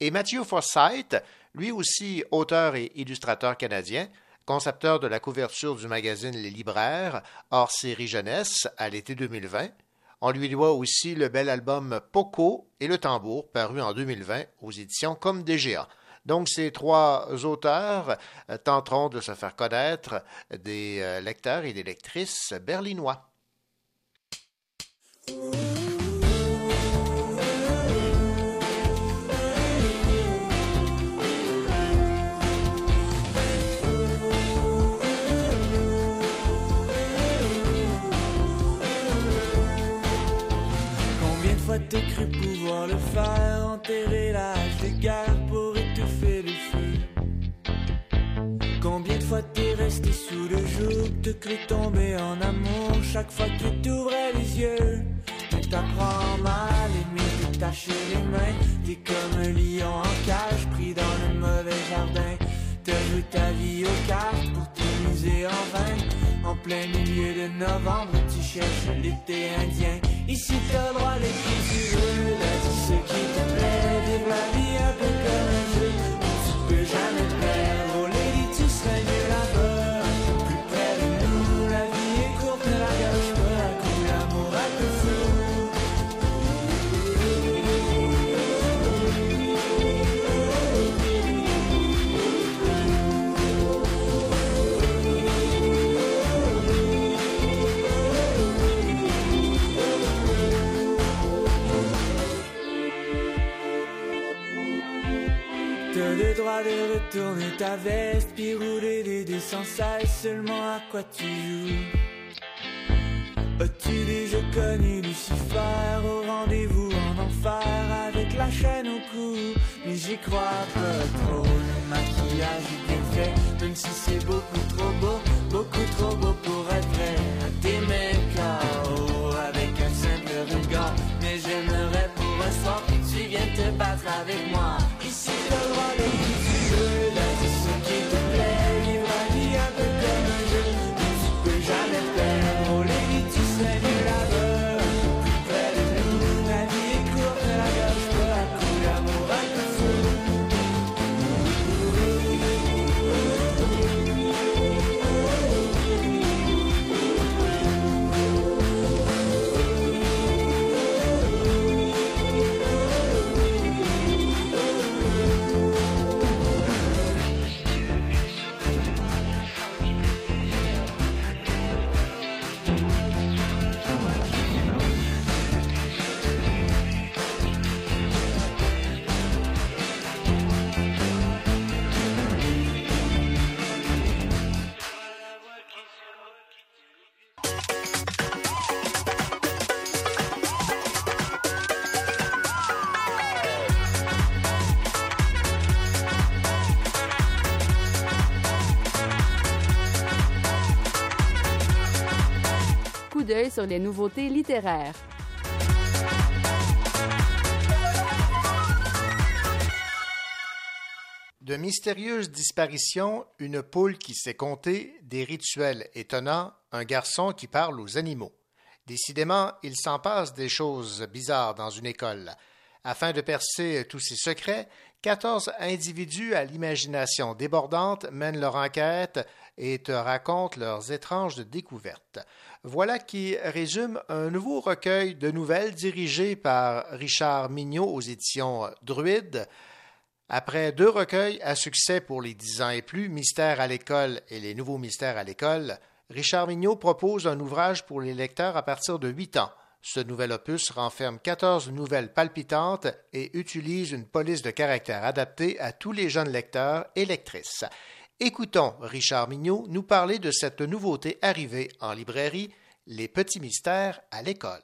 Speaker 2: Et Matthew Forsyth, lui aussi auteur et illustrateur canadien, concepteur de la couverture du magazine Les Libraires, hors série jeunesse, à l'été 2020, on lui doit aussi le bel album Poco et le tambour, paru en 2020 aux éditions Comme DGA. Donc, ces trois auteurs euh, tenteront de se faire connaître des euh, lecteurs et des lectrices berlinois.
Speaker 15: Pouvoir le faire enterrer l'âge des gars fois t'es resté sous le joug, te cru tomber en amour chaque fois que tu t'ouvrais les yeux. Tu t'apprends mal aimer, te tâcher les mains, t'es comme un lion en cage pris dans le mauvais jardin. T'as joué ta vie aux cartes pour t'amuser en vain. En plein milieu de novembre, tu cherches l'été indien. Ici t'as le droit d'être qui tu veux, là ce qui te plaît, vivre la vie un peu comme de retourner ta veste Puis rouler des dés sans cesse Seulement à quoi tu joues. As-tu déjà connu Lucifer Au rendez-vous en enfer Avec la chaîne au cou. Mais j'y crois pas trop Le maquillage est bien fait Même si c'est beaucoup trop beau Beaucoup trop beau pour être vrai. T'es même KO Avec un simple regard Mais j'aimerais pour un soir tu viennes te battre avec moi
Speaker 1: les nouveautés littéraires.
Speaker 2: De mystérieuses disparitions, une poule qui s'est comptée, des rituels étonnants, un garçon qui parle aux animaux. Décidément, il s'en passe des choses bizarres dans une école. Afin de percer tous ces secrets, quatorze individus à l'imagination débordante mènent leur enquête et te racontent leurs étranges découvertes. Voilà qui résume un nouveau recueil de nouvelles dirigé par Richard Mignot aux éditions Druide. Après deux recueils à succès pour les dix ans et plus, Mystère à l'école et les nouveaux mystères à l'école, Richard Mignot propose un ouvrage pour les lecteurs à partir de huit ans. Ce nouvel opus renferme 14 nouvelles palpitantes et utilise une police de caractère adaptée à tous les jeunes lecteurs et lectrices. Écoutons Richard Mignot nous parler de cette nouveauté arrivée en librairie, Les petits mystères à l'école.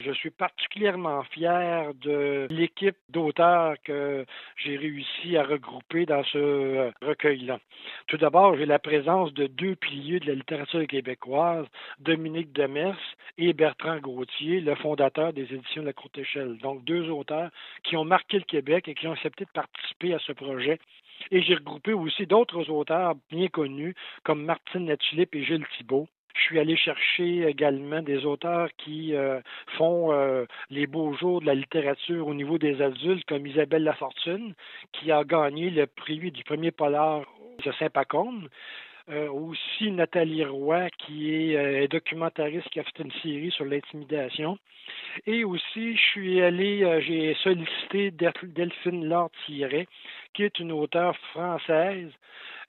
Speaker 16: Je suis particulièrement fier de l'équipe d'auteurs que j'ai réussi à regrouper dans ce euh, recueil-là. Tout d'abord, j'ai la présence de deux piliers de la littérature québécoise, Dominique Demers et Bertrand Gauthier, le fondateur des éditions de la Courte Échelle. Donc, deux auteurs qui ont marqué le Québec et qui ont accepté de participer à ce projet. Et j'ai regroupé aussi d'autres auteurs bien connus comme Martine Latulippe et Gilles Thibault. Je suis allé chercher également des auteurs qui euh, font euh, les beaux jours de la littérature au niveau des adultes, comme Isabelle Lafortune, qui a gagné le prix du premier polar de Saint-Pacôme. Euh, aussi Nathalie Roy, qui est euh, documentariste, qui a fait une série sur l'intimidation. Et aussi, je suis allé, euh, j'ai sollicité Delphine Laure-Thierret, qui est une auteure française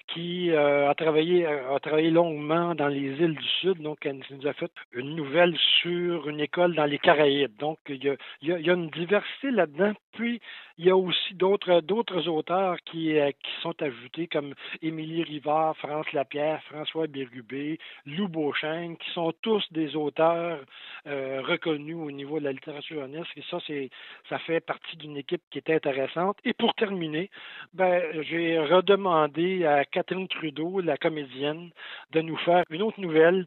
Speaker 16: qui a travaillé a travaillé longuement dans les îles du Sud. Donc, elle nous a fait une nouvelle sur une école dans les Caraïbes. Donc, il y y il y a une diversité là-dedans. Puis, Il y a aussi d'autres d'autres auteurs qui, euh, qui sont ajoutés comme Émilie Rivard, France Lapierre, François Bérubé, Lou Beauchesne, qui sont tous des auteurs euh, reconnus au niveau de la littérature jeunesse. Et ça, c'est ça fait partie d'une équipe qui est intéressante. Et pour terminer, ben, j'ai redemandé à Catherine Trudeau, la comédienne, de nous faire une autre nouvelle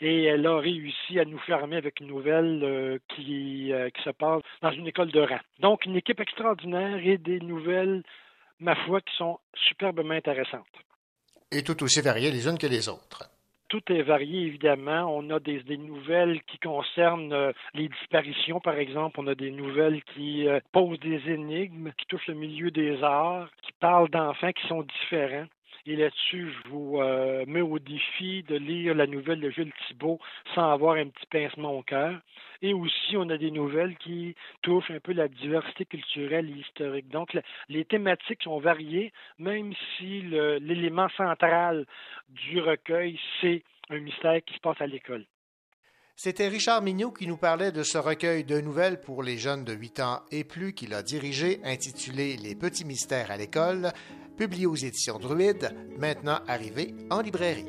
Speaker 16: et elle a réussi à nous fermer avec une nouvelle euh, qui, euh, qui se passe dans une école de rang. Donc, une équipe extraordinaire et des nouvelles, ma foi, qui sont superbement intéressantes.
Speaker 2: Et tout aussi variées les unes que les autres.
Speaker 16: Tout est varié, évidemment. On a des, des nouvelles qui concernent euh, les disparitions, par exemple. On a des nouvelles qui posent des énigmes, qui touchent le milieu des arts, qui parlent d'enfants qui sont différents. Et là-dessus, je vous euh, mets au défi de lire la nouvelle de Jules Thibault sans avoir un petit pincement au cœur. Et aussi, on a des nouvelles qui touchent un peu la diversité culturelle et historique. Donc, les thématiques sont variées, même si l'élément central du recueil, c'est un mystère qui se passe à l'école.
Speaker 2: C'était Richard Mignot qui nous parlait de ce recueil de nouvelles pour les jeunes de 8 ans et plus qu'il a dirigé, intitulé Les petits mystères à l'école, publié aux éditions Druide, maintenant arrivé en librairie.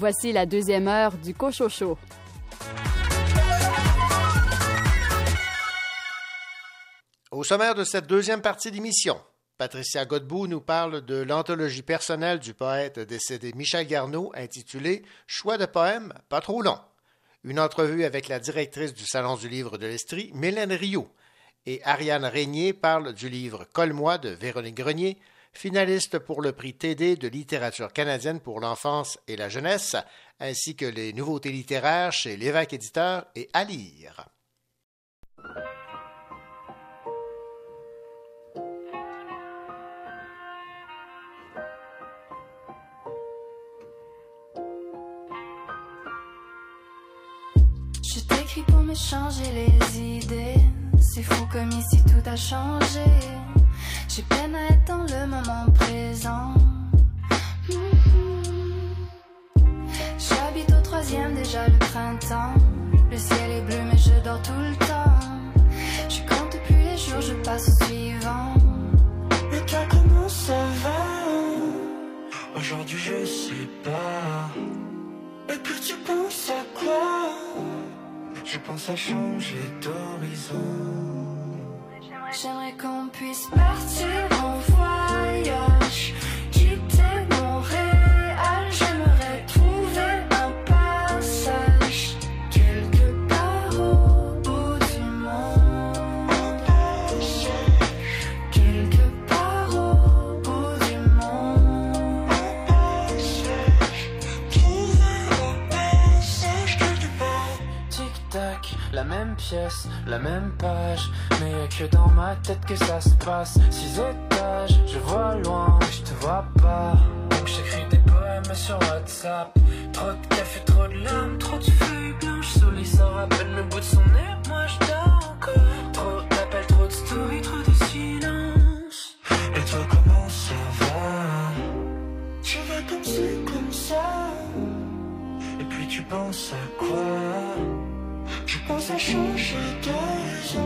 Speaker 1: Voici la deuxième heure du Cochocho.
Speaker 2: Au sommaire de cette deuxième partie d'émission, Patricia Godbout nous parle de l'anthologie personnelle du poète décédé Michel Garneau intitulée Choix de poèmes pas trop long. Une entrevue avec la directrice du Salon du livre de l'Estrie, Mélène Rioux. Et Ariane Régnier parle du livre Colle-moi de Véronique Grenier, finaliste pour le prix TD de littérature canadienne pour l'enfance et la jeunesse, ainsi que les nouveautés littéraires chez l'Évêque Éditeur et à lire.
Speaker 7: C'est fou comme ici tout a changé. J'ai peine à être dans le moment présent. Mm-hmm. J'habite au troisième, déjà le printemps. Le ciel est bleu, mais je dors tout le temps. Je compte plus les jours, je passe au suivant. Et toi, comment ça va?
Speaker 15: Aujourd'hui, je sais pas. Et plus tu penses à quoi? Je pense à changer d'horizon.
Speaker 7: J'aimerais qu'on puisse partir en voyage,
Speaker 15: la même page. Mais y'a que dans ma tête que ça se passe. Six étages, je vois loin, mais je te vois pas. Donc j'écris des poèmes sur WhatsApp. Trop de café, trop de larmes, trop de feuilles blanches. Soleil à peine le bout de son nez. Moi je encore. Trop d'appels, trop de stories, trop de silence. Et toi, comment ça va? Tu vas comme comme ça. Et puis tu penses à quoi? Je pense à changer d'horizon.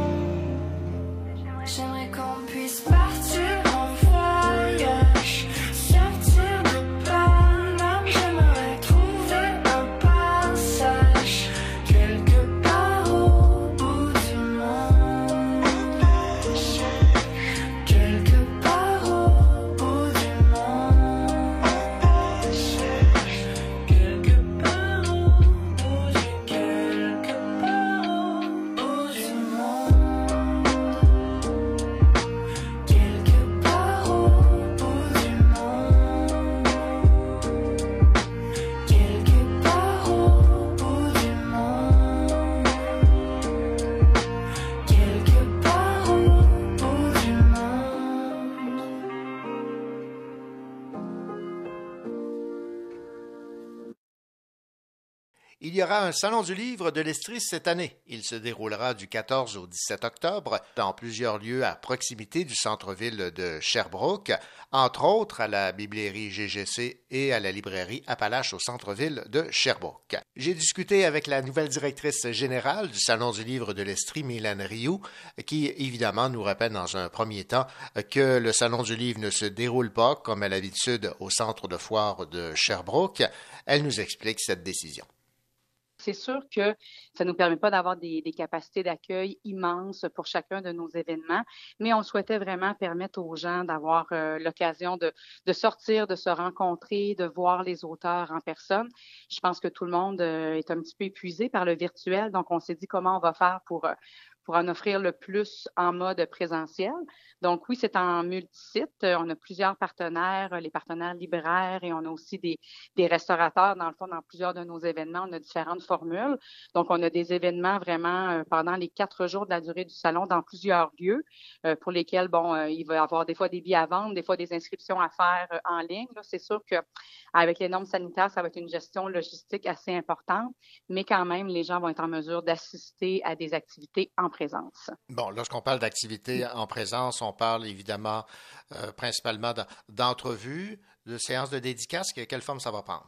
Speaker 7: J'aimerais qu'on puisse partir
Speaker 2: Il y aura un Salon du livre de l'Estrie cette année. Il se déroulera du 14 au 17 octobre dans plusieurs lieux à proximité du centre-ville de Sherbrooke, entre autres à la bibliothèque GGC et à la librairie Appalache au centre-ville de Sherbrooke. J'ai discuté avec la nouvelle directrice générale du Salon du livre de l'Estrie, Mylène Rioux, qui évidemment nous rappelle dans un premier temps que le Salon du livre ne se déroule pas comme à l'habitude au centre de foire de Sherbrooke. Elle nous explique cette décision.
Speaker 17: C'est sûr que ça ne nous permet pas d'avoir des, capacités d'accueil immenses pour chacun de nos événements, mais on souhaitait vraiment permettre aux gens d'avoir euh, l'occasion de, de sortir, de se rencontrer, de voir les auteurs en personne. Je pense que tout le monde euh, est un petit peu épuisé par le virtuel, donc on s'est dit comment on va faire pour euh, pour en offrir le plus en mode présentiel. Donc oui, c'est en multisite. Euh, On a plusieurs partenaires, les partenaires libraires et on a aussi des, des restaurateurs. Dans le fond, dans plusieurs de nos événements, on a différentes formules. Donc, on a des événements vraiment euh, pendant les quatre jours de la durée du salon dans plusieurs lieux euh, pour lesquels, bon, il va y avoir des fois des billets à vendre, des fois des inscriptions à faire en ligne. C'est sûr que avec les normes sanitaires, ça va être une gestion logistique assez importante, mais quand même, les gens vont être en mesure d'assister à des activités en présence.
Speaker 2: Bon, lorsqu'on parle d'activité en présence, on parle évidemment euh, principalement d'en- d'entrevues, de séances de dédicaces. Que- Quelle forme ça va prendre?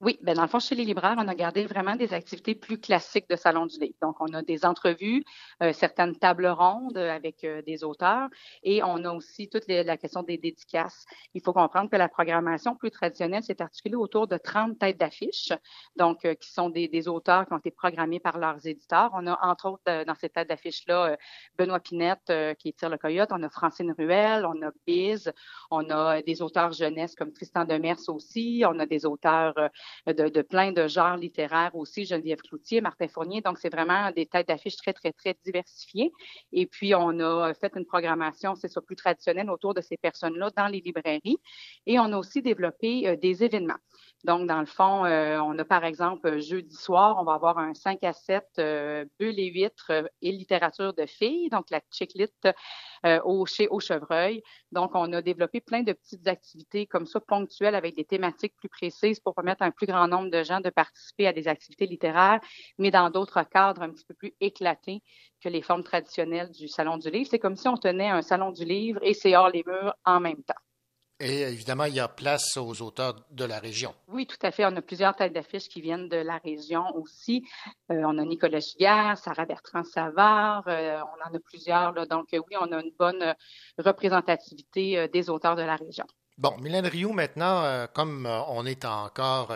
Speaker 17: Oui, ben dans le fond, chez les libraires, on a gardé vraiment des activités plus classiques de Salon du Livre. Donc, on a des entrevues, euh, certaines tables rondes avec euh, des auteurs et on a aussi toute la question des dédicaces. Il faut comprendre que la programmation plus traditionnelle s'est articulée autour de 30 têtes d'affiches, donc euh, qui sont des, auteurs qui ont été programmés par leurs éditeurs. On a entre autres euh, dans ces têtes d'affiches-là euh, Benoît Pinette euh, qui tire le coyote, on a Francine Ruel, on a Biz, on a des auteurs jeunesse comme Tristan Demers aussi, on a des auteurs euh, de, de plein de genres littéraires aussi, Geneviève Cloutier, Martin Fournier. Donc, c'est vraiment des têtes d'affiches très, très, très diversifiées. Et puis, on a fait une programmation, c'est ça, plus traditionnelle autour de ces personnes-là dans les librairies. Et on a aussi développé euh, des événements. Donc, dans le fond, euh, on a par exemple euh, jeudi soir, on va avoir un 5 à 7 euh, bulles et huîtres euh, et littérature de filles, donc la chicklit euh, au, chez Au Chevreuil. Donc, on a développé plein de petites activités comme ça, ponctuelles, avec des thématiques plus précises pour permettre à un plus grand nombre de gens de participer à des activités littéraires, mais dans d'autres cadres un petit peu plus éclatés que les formes traditionnelles du Salon du Livre. C'est comme si on tenait un Salon du Livre et c'est hors les murs en même temps.
Speaker 2: Et évidemment, il y a place aux auteurs de la région.
Speaker 17: Oui, tout à fait. On a plusieurs têtes d'affiches qui viennent de la région aussi. Euh, on a Nicolas Giguère, Sarah Bertrand Savard, euh, on en a plusieurs. Là. Donc euh, oui, on a une bonne représentativité des auteurs de la région.
Speaker 2: Bon, Mylène Rioux, maintenant, comme on est encore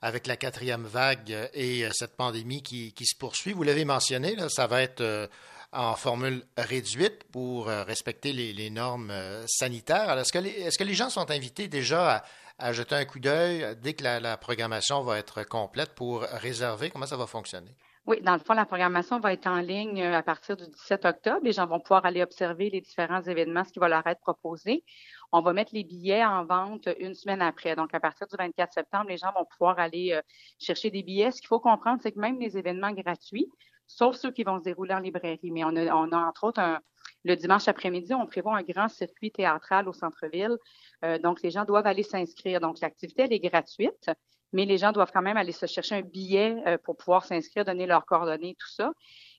Speaker 2: avec la quatrième vague et cette pandémie qui, qui se poursuit, vous l'avez mentionné, là, ça va être en formule réduite pour euh, respecter les, normes euh, sanitaires. Est-ce que, les, gens sont invités déjà à, jeter un coup d'œil dès que la, la programmation va être complète pour réserver? Comment ça va fonctionner?
Speaker 17: Oui, dans le fond, la programmation va être en ligne euh, à partir du 17 octobre. Les gens vont pouvoir aller observer les différents événements, ce qui va leur être proposé. On va mettre les billets en vente une semaine après. Donc, à partir du 24 septembre, les gens vont pouvoir aller chercher des billets. Ce qu'il faut comprendre, c'est que même les événements gratuits, sauf ceux qui vont se dérouler en librairie, mais on a, entre autres le dimanche après-midi, on prévoit un grand circuit théâtral au centre-ville. Euh, donc, les gens doivent aller s'inscrire. Donc, l'activité, elle est gratuite, mais les gens doivent quand même aller se chercher un billet euh, pour pouvoir s'inscrire, donner leurs coordonnées, tout ça.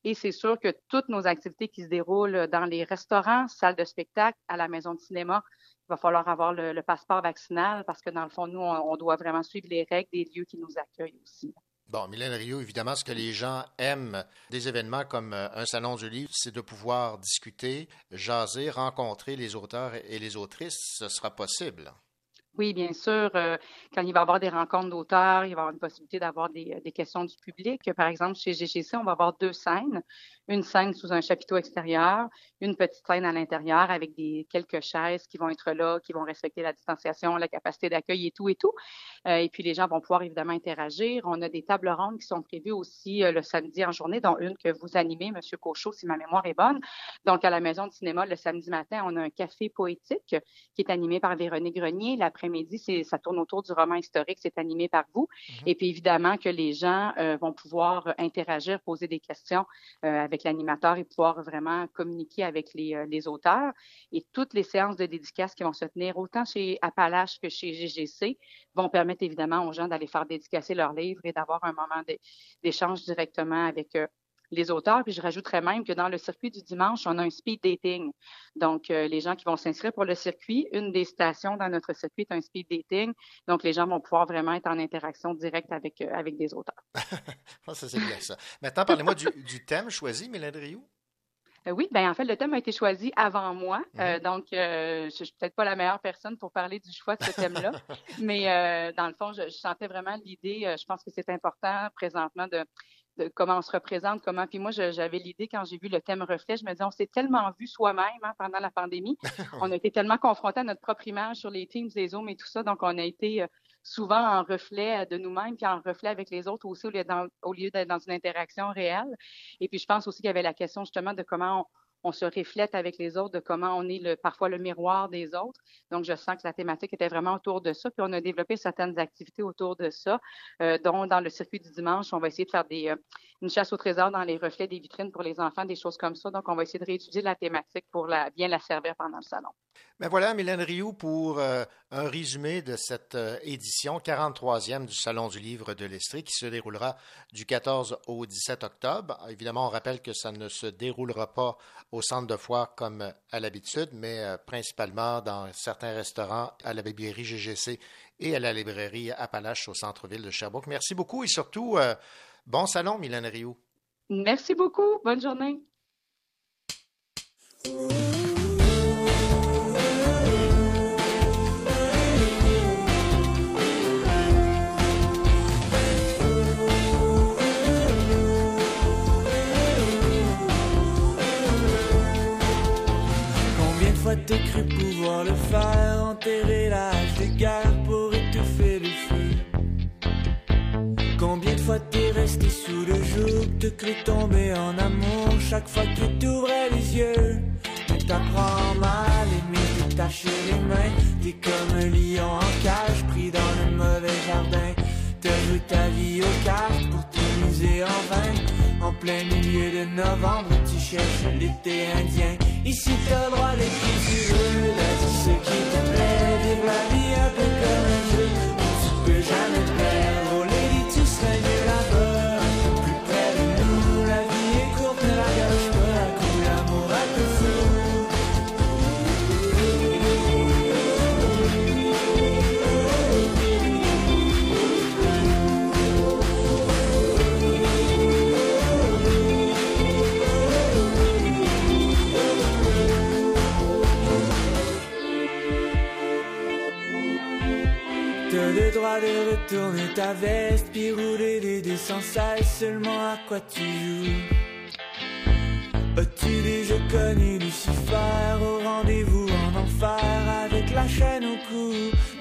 Speaker 17: Et c'est sûr que toutes nos activités qui se déroulent dans les restaurants, salles de spectacle, à la maison de cinéma, il va falloir avoir le, passeport vaccinal parce que dans le fond, nous, on doit vraiment suivre les règles des lieux qui nous accueillent aussi.
Speaker 2: Bon, Mylène Rio, évidemment, ce que les gens aiment des événements comme euh, un salon du livre, c'est de pouvoir discuter, jaser, rencontrer les auteurs et les autrices. Ce sera possible.
Speaker 17: Oui, bien sûr. euh, quand il va y avoir des rencontres d'auteurs, il va y avoir une possibilité d'avoir des, des questions du public. Par exemple, chez GGC, on va avoir deux scènes. Une scène sous un chapiteau extérieur, une petite scène à l'intérieur avec des quelques chaises qui vont être là, qui vont respecter la distanciation, la capacité d'accueil et tout et tout. Euh, et puis les gens vont pouvoir évidemment interagir. On a des tables rondes qui sont prévues aussi euh, le samedi en journée, dont une que vous animez, Monsieur Cochot, si ma mémoire est bonne. Donc à la Maison du cinéma, le samedi matin, on a un café poétique qui est animé par Véronique Grenier. L'après-midi, c'est ça tourne autour du roman historique, c'est animé par vous. Et puis évidemment que les gens euh, vont pouvoir euh, interagir, poser des questions euh, avec l'animateur et pouvoir vraiment communiquer avec les, euh, les auteurs. Et toutes les séances de dédicaces qui vont se tenir autant chez Appalache que chez GGC vont permettre évidemment aux gens d'aller faire dédicacer leurs livres et d'avoir un moment d'é- d'échange directement avec euh, les auteurs. Puis je rajouterais même que dans le circuit du dimanche, on a un speed dating. Donc, euh, les gens qui vont s'inscrire pour le circuit, une des stations dans notre circuit est un speed dating. Donc, les gens vont pouvoir vraiment être en interaction directe avec, euh, avec des auteurs.
Speaker 2: Ah, ça, c'est bien ça. Maintenant, parlez-moi du, du thème choisi, Rio.
Speaker 17: Euh, oui, ben en fait, le thème a été choisi avant moi. Euh, donc, euh, je, je suis peut-être pas la meilleure personne pour parler du choix de ce thème-là. mais euh, dans le fond, je, je sentais vraiment l'idée. je pense que c'est important présentement de, de comment on se représente, comment. Puis moi, j'avais l'idée quand j'ai vu le thème reflet, je me disais, on s'est tellement vu soi-même hein, pendant la pandémie. on a été tellement confrontés à notre propre image sur les Teams, les Zooms et tout ça. Donc, on a été euh, souvent en reflet de nous-mêmes, puis en reflet avec les autres aussi, au lieu dans- au lieu d'être dans une interaction réelle. Et puis, je pense aussi qu'il y avait la question justement de comment on, on se reflète avec les autres, de comment on est parfois le miroir des autres. Donc, je sens que la thématique était vraiment autour de ça. Puis, on a développé certaines activités autour de ça, euh, dont dans le circuit du dimanche, on va essayer de faire des, euh, une chasse au trésor dans les reflets des vitrines pour les enfants, des choses comme ça. Donc, on va essayer de réétudier la thématique pour la, bien la servir pendant le salon.
Speaker 2: Ben voilà, Mylène Rioux, pour euh, un résumé de cette euh, édition 43e du Salon du Livre de l'Estrie qui se déroulera du 14 au 17 octobre. Évidemment, on rappelle que ça ne se déroulera pas au centre de foire comme à l'habitude, mais euh, principalement dans certains restaurants, à la bibliothèque GGC et à la librairie Appalache au centre-ville de Sherbrooke. Merci beaucoup et surtout, bon salon, Mylène Rioux.
Speaker 17: Merci beaucoup. Bonne journée.
Speaker 15: T'as cru pouvoir le faire. Enterrer hache des guerres pour étouffer le feu. Combien de fois t'es resté sous le joug T'as cru tomber en amour? Chaque fois que t'ouvrais les yeux Mais t'apprends mal aimer, détacher les mains. T'es comme un lion en cage pris dans le mauvais jardin. T'as joué ta vie aux cartes pour t'amuser en vain. En plein milieu de novembre tu cherches l'été indien Ici t'as le droit d'être qui tu veux dis ce qui te plaît. Vivre la vie un peu comme un jeu tu peux jamais de retourner ta veste, puis rouler des dés sans salle seulement à quoi tu joues. As-tu déjà connu Lucifer au rendez-vous en enfer avec la chaîne au cou?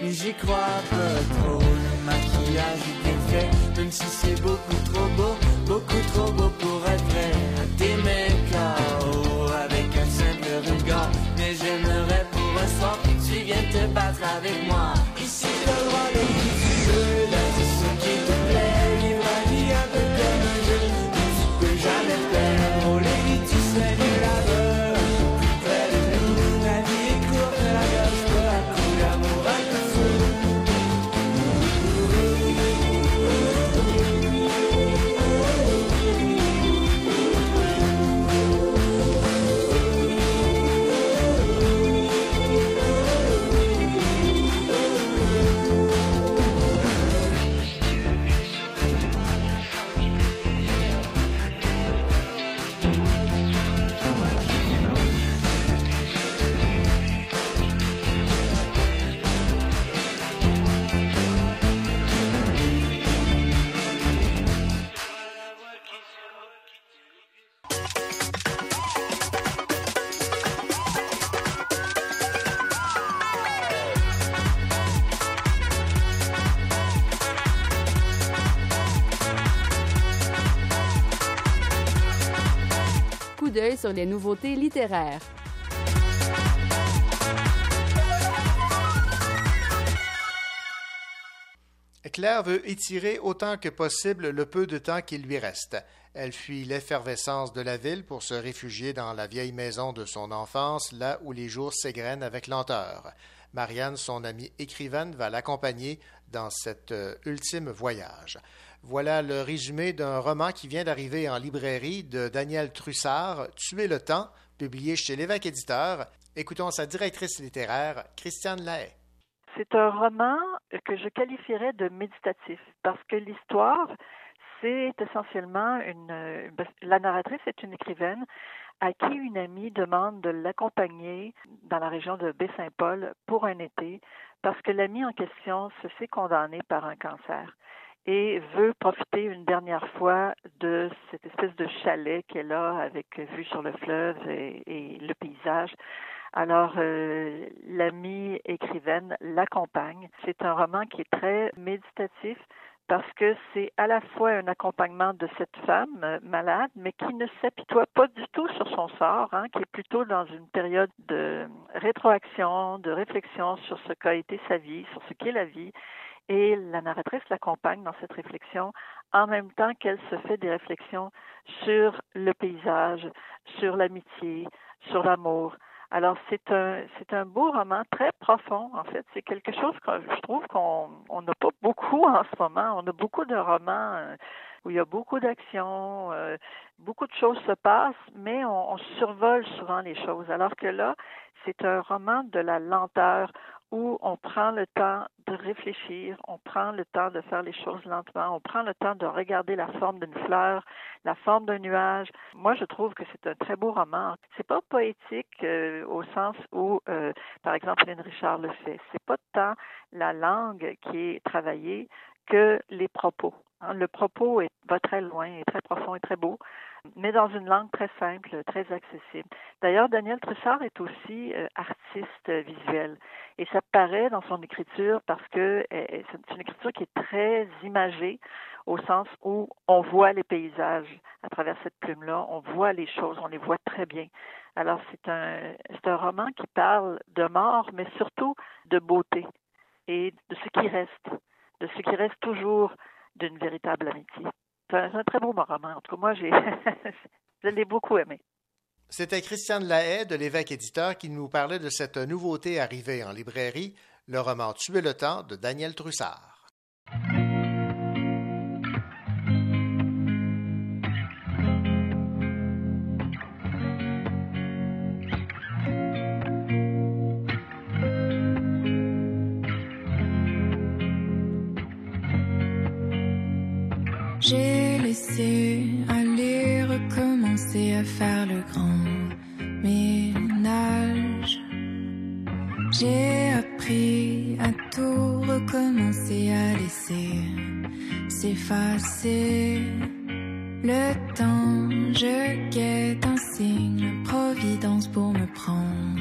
Speaker 15: Mais j'y crois pas trop, le maquillage est bien fait, même si c'est beaucoup trop beau, beaucoup trop beau pour être vrai. T'aimer KO viennes te battre avec moi. Ici, le droit de
Speaker 1: Sur les nouveautés littéraires.
Speaker 2: Claire veut étirer autant que possible le peu de temps qu'il lui reste. Elle fuit l'effervescence de la ville pour se réfugier dans la vieille maison de son enfance, là où les jours s'égrènent avec lenteur. Marianne, son amie écrivaine, va l'accompagner dans cet euh, ultime voyage. Voilà le résumé d'un roman qui vient d'arriver en librairie de Daniel Trussard, Tuer le temps, publié chez l'évêque éditeur. Écoutons sa directrice littéraire, Christiane Lahaye.
Speaker 18: C'est un roman que je qualifierais de méditatif parce que l'histoire, c'est essentiellement une. La narratrice est une écrivaine à qui une amie demande de l'accompagner dans la région de Baie-Saint-Paul pour un été parce que l'amie en question se fait condamner par un cancer et veut profiter une dernière fois de cette espèce de chalet qu'elle a avec vue sur le fleuve et, le paysage. Alors, euh, l'amie écrivaine l'accompagne. C'est un roman qui est très méditatif parce que c'est à la fois un accompagnement de cette femme euh, malade, mais qui ne s'apitoie pas du tout sur son sort, hein, qui est plutôt dans une période de rétroaction, de réflexion sur ce qu'a été sa vie, sur ce qu'est la vie. Et la narratrice l'accompagne dans cette réflexion en même temps qu'elle se fait des réflexions sur le paysage, sur l'amitié, sur l'amour. Alors c'est un c'est un beau roman très profond en fait. C'est quelque chose que je trouve qu'on on n'a pas beaucoup en ce moment. On a beaucoup de romans euh, où il y a beaucoup d'action, euh, beaucoup de choses se passent, mais on, on survole souvent les choses. Alors que là, c'est un roman de la lenteur où on prend le temps de réfléchir, on prend le temps de faire les choses lentement, on prend le temps de regarder la forme d'une fleur, la forme d'un nuage. Moi, je trouve que c'est un très beau roman. C'est pas poétique euh, au sens où, euh, par exemple, Lynn Richard le fait. C'est pas tant la langue qui est travaillée que les propos. Hein. Le propos est, va très loin, est très profond et très beau mais dans une langue très simple, très accessible. D'ailleurs, Daniel Trussard est aussi euh, artiste visuel et ça paraît dans son écriture parce que euh, c'est une écriture qui est très imagée au sens où on voit les paysages à travers cette plume-là, on voit les choses, on les voit très bien. Alors c'est un c'est un roman qui parle de mort, mais surtout de beauté et de ce qui reste, de ce qui reste toujours d'une véritable amitié. C'est un, très beau roman. En tout cas, moi, je l'ai beaucoup aimé.
Speaker 2: C'était Christiane Lahaye de l'évêque éditeur qui nous parlait de cette nouveauté arrivée en librairie, le roman Tuer le temps de Daniel Trussard.
Speaker 7: Aller recommencer à faire le grand ménage. J'ai appris à tout recommencer, à laisser s'effacer le temps. Je guette un signe, providence pour me prendre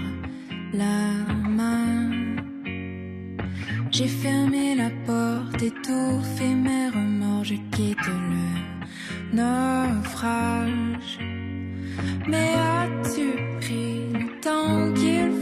Speaker 7: la main. J'ai fermé la porte, étouffé mes remords, je quitte le naufrage. Mais as-tu pris le temps qu'il faut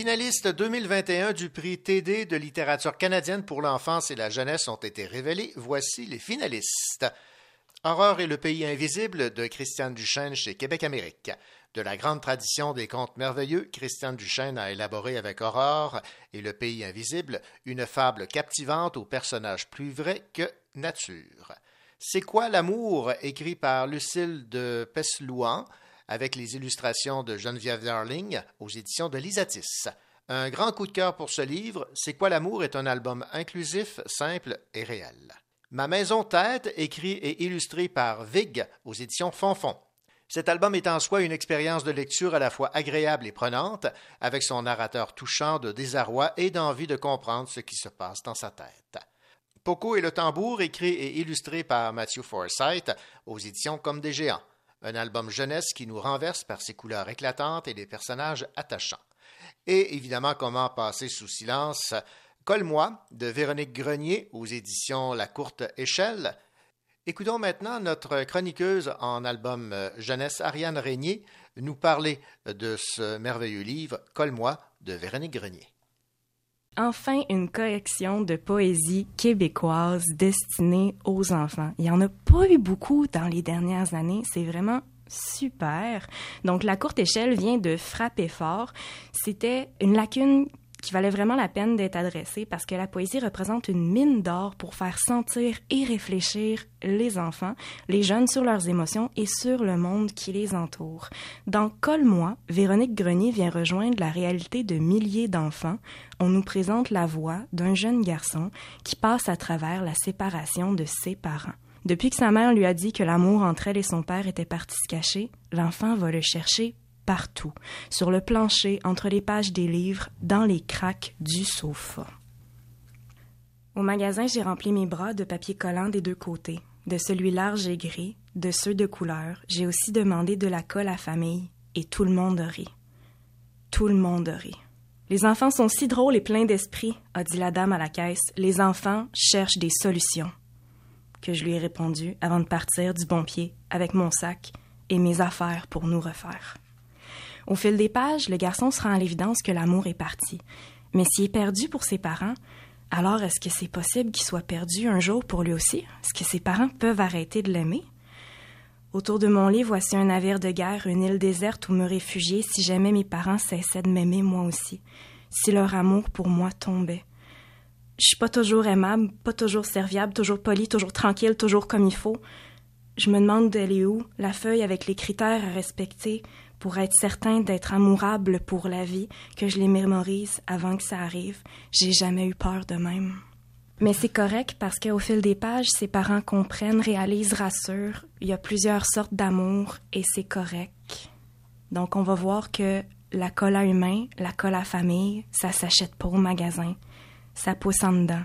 Speaker 2: finalistes 2021 du prix TD de littérature canadienne pour l'enfance et la jeunesse ont été révélés. Voici les finalistes. Aurore et le pays invisible de Christiane Duchesne chez Québec Amérique. De la grande tradition des contes merveilleux, Christiane Duchesne a élaboré avec Aurore et le pays invisible une fable captivante aux personnages plus vrais que nature. C'est quoi l'amour? Écrit par Lucille de Peslouan avec les illustrations de Geneviève Darling aux éditions de Lisatis. Un grand coup de cœur pour ce livre, C'est quoi l'amour est un album inclusif, simple et réel. Ma maison tête, écrit et illustré par Vig aux éditions Fonfon. Cet album est en soi une expérience de lecture à la fois agréable et prenante, avec son narrateur touchant de désarroi et d'envie de comprendre ce qui se passe dans sa tête. Poco et le tambour, écrit et illustré par Matthew Forsythe aux éditions Comme des géants. Un album jeunesse qui nous renverse par ses couleurs éclatantes et des personnages attachants. Et évidemment, comment passer sous silence? Colle-moi de Véronique Grenier aux éditions La Courte Échelle. Écoutons maintenant notre chroniqueuse en album euh, jeunesse, Ariane Régnier, nous parler de ce merveilleux livre Colle-moi de Véronique Grenier.
Speaker 19: Enfin, une collection de poésie québécoise destinée aux enfants. Il n'y en a pas eu beaucoup dans les dernières années. C'est vraiment super. Donc, la courte échelle vient de frapper fort. C'était une lacune qui valait vraiment la peine d'être adressée parce que la poésie représente une mine d'or pour faire sentir et réfléchir les enfants, les jeunes sur leurs émotions et sur le monde qui les entoure. Dans Colle-moi, Véronique Grenier vient rejoindre la réalité de milliers d'enfants. On nous présente la voix d'un jeune garçon qui passe à travers la séparation de ses parents. Depuis que sa mère lui a dit que l'amour entre elle et son père était parti se cacher, l'enfant va le chercher partout, sur le plancher, entre les pages des livres, dans les craques du sofa. Au magasin, j'ai rempli mes bras de papier collant des deux côtés, de celui large et gris, de ceux de couleur. J'ai aussi demandé de la colle à famille, et tout le monde rit. Tout le monde rit. Les enfants sont si drôles et pleins d'esprit, a dit la dame à la caisse. Les enfants cherchent des solutions. Que je lui ai répondu avant de partir du bon pied avec mon sac et mes affaires pour nous refaire. Au fil des pages, le garçon se rend à l'évidence que l'amour est parti. Mais s'il est perdu pour ses parents, alors est-ce que c'est possible qu'il soit perdu un jour pour lui aussi? Est-ce que ses parents peuvent arrêter de l'aimer? Autour de mon lit, voici un navire de guerre, une île déserte où me réfugier si jamais mes parents cessaient de m'aimer moi aussi, si leur amour pour moi tombait. Je suis pas toujours aimable, pas toujours serviable, toujours poli, toujours tranquille, toujours comme il faut. Je me demande d'elle est où, la feuille avec les critères à respecter pour être certain d'être amourable pour la vie, que je les mémorise avant que ça arrive. J'ai jamais eu peur de même. Mais c'est correct parce qu'au fil des pages, ses parents comprennent, réalisent, rassurent. Il y a plusieurs sortes d'amour et c'est correct. Donc on va voir que la colle à humain, la colle à famille, ça s'achète pas au magasin. Ça pousse en dedans.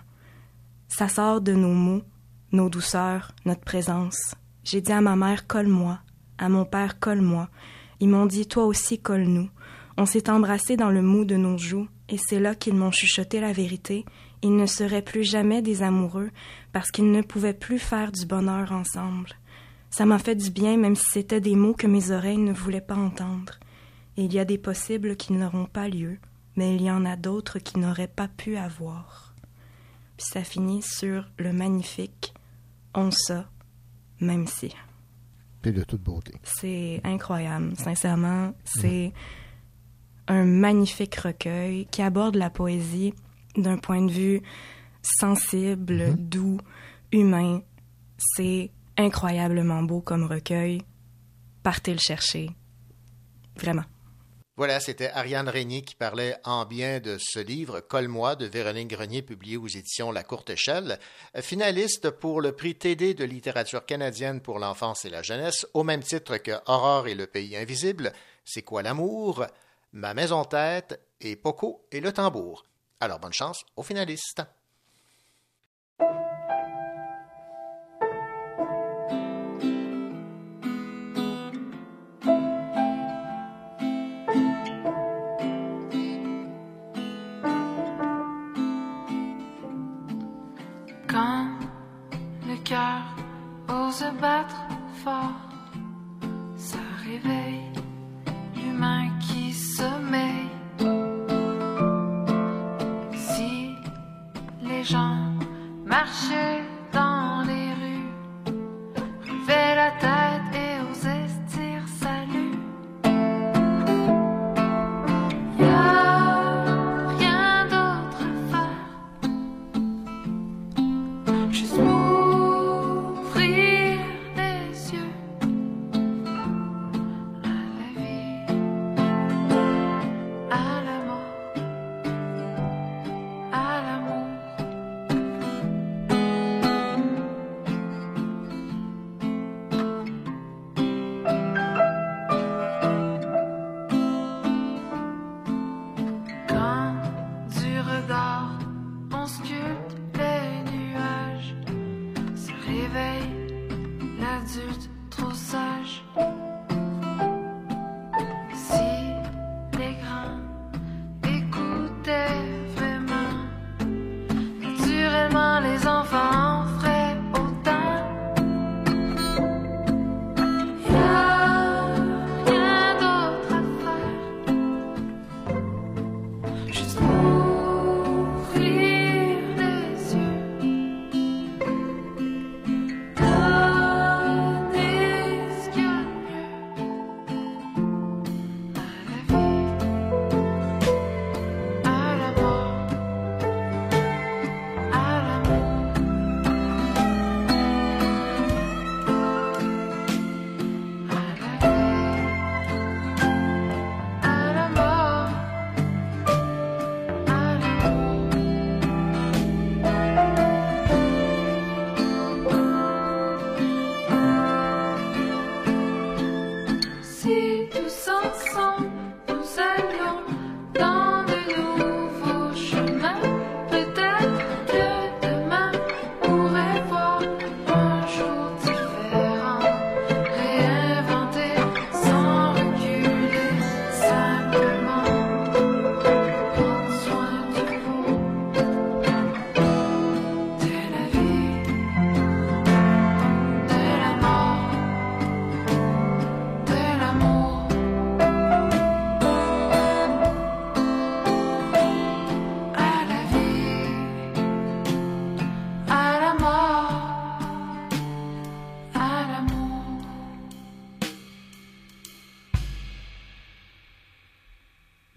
Speaker 19: Ça sort de nos mots, nos douceurs, notre présence. J'ai dit à ma mère colle-moi, à mon père colle-moi. Ils m'ont dit toi aussi colle-nous. On s'est embrassé dans le mou de nos joues et c'est là qu'ils m'ont chuchoté la vérité ils ne seraient plus jamais des amoureux parce qu'ils ne pouvaient plus faire du bonheur ensemble. Ça m'a fait du bien même si c'était des mots que mes oreilles ne voulaient pas entendre. Et il y a des possibles qui n'auront pas lieu, mais il y en a d'autres qui n'auraient pas pu avoir. Puis ça finit sur le magnifique On ça, même si.
Speaker 2: De toute beauté.
Speaker 19: C'est incroyable, sincèrement. C'est un magnifique recueil qui aborde la poésie d'un point de vue sensible, doux, humain. C'est incroyablement beau comme recueil. Partez le chercher. Vraiment.
Speaker 2: Voilà, c'était Ariane Régnier qui parlait en bien de ce livre, Colle-moi, de Véronique Grenier, publié aux éditions La Courte Échelle, finaliste pour le prix TD de littérature canadienne pour l'enfance et la jeunesse, au même titre que Aurore et le pays invisible, C'est quoi l'amour, Ma maison tête et Poco et le tambour. Alors bonne chance aux finalistes.
Speaker 7: Battre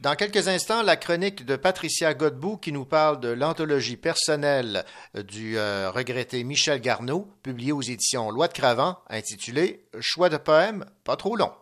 Speaker 2: Dans quelques instants, la chronique de Patricia Godbout qui nous parle de l'anthologie personnelle du euh, regretté Michel Garneau, publiée aux éditions Loi de Cravant, intitulée Choix de poèmes pas trop long.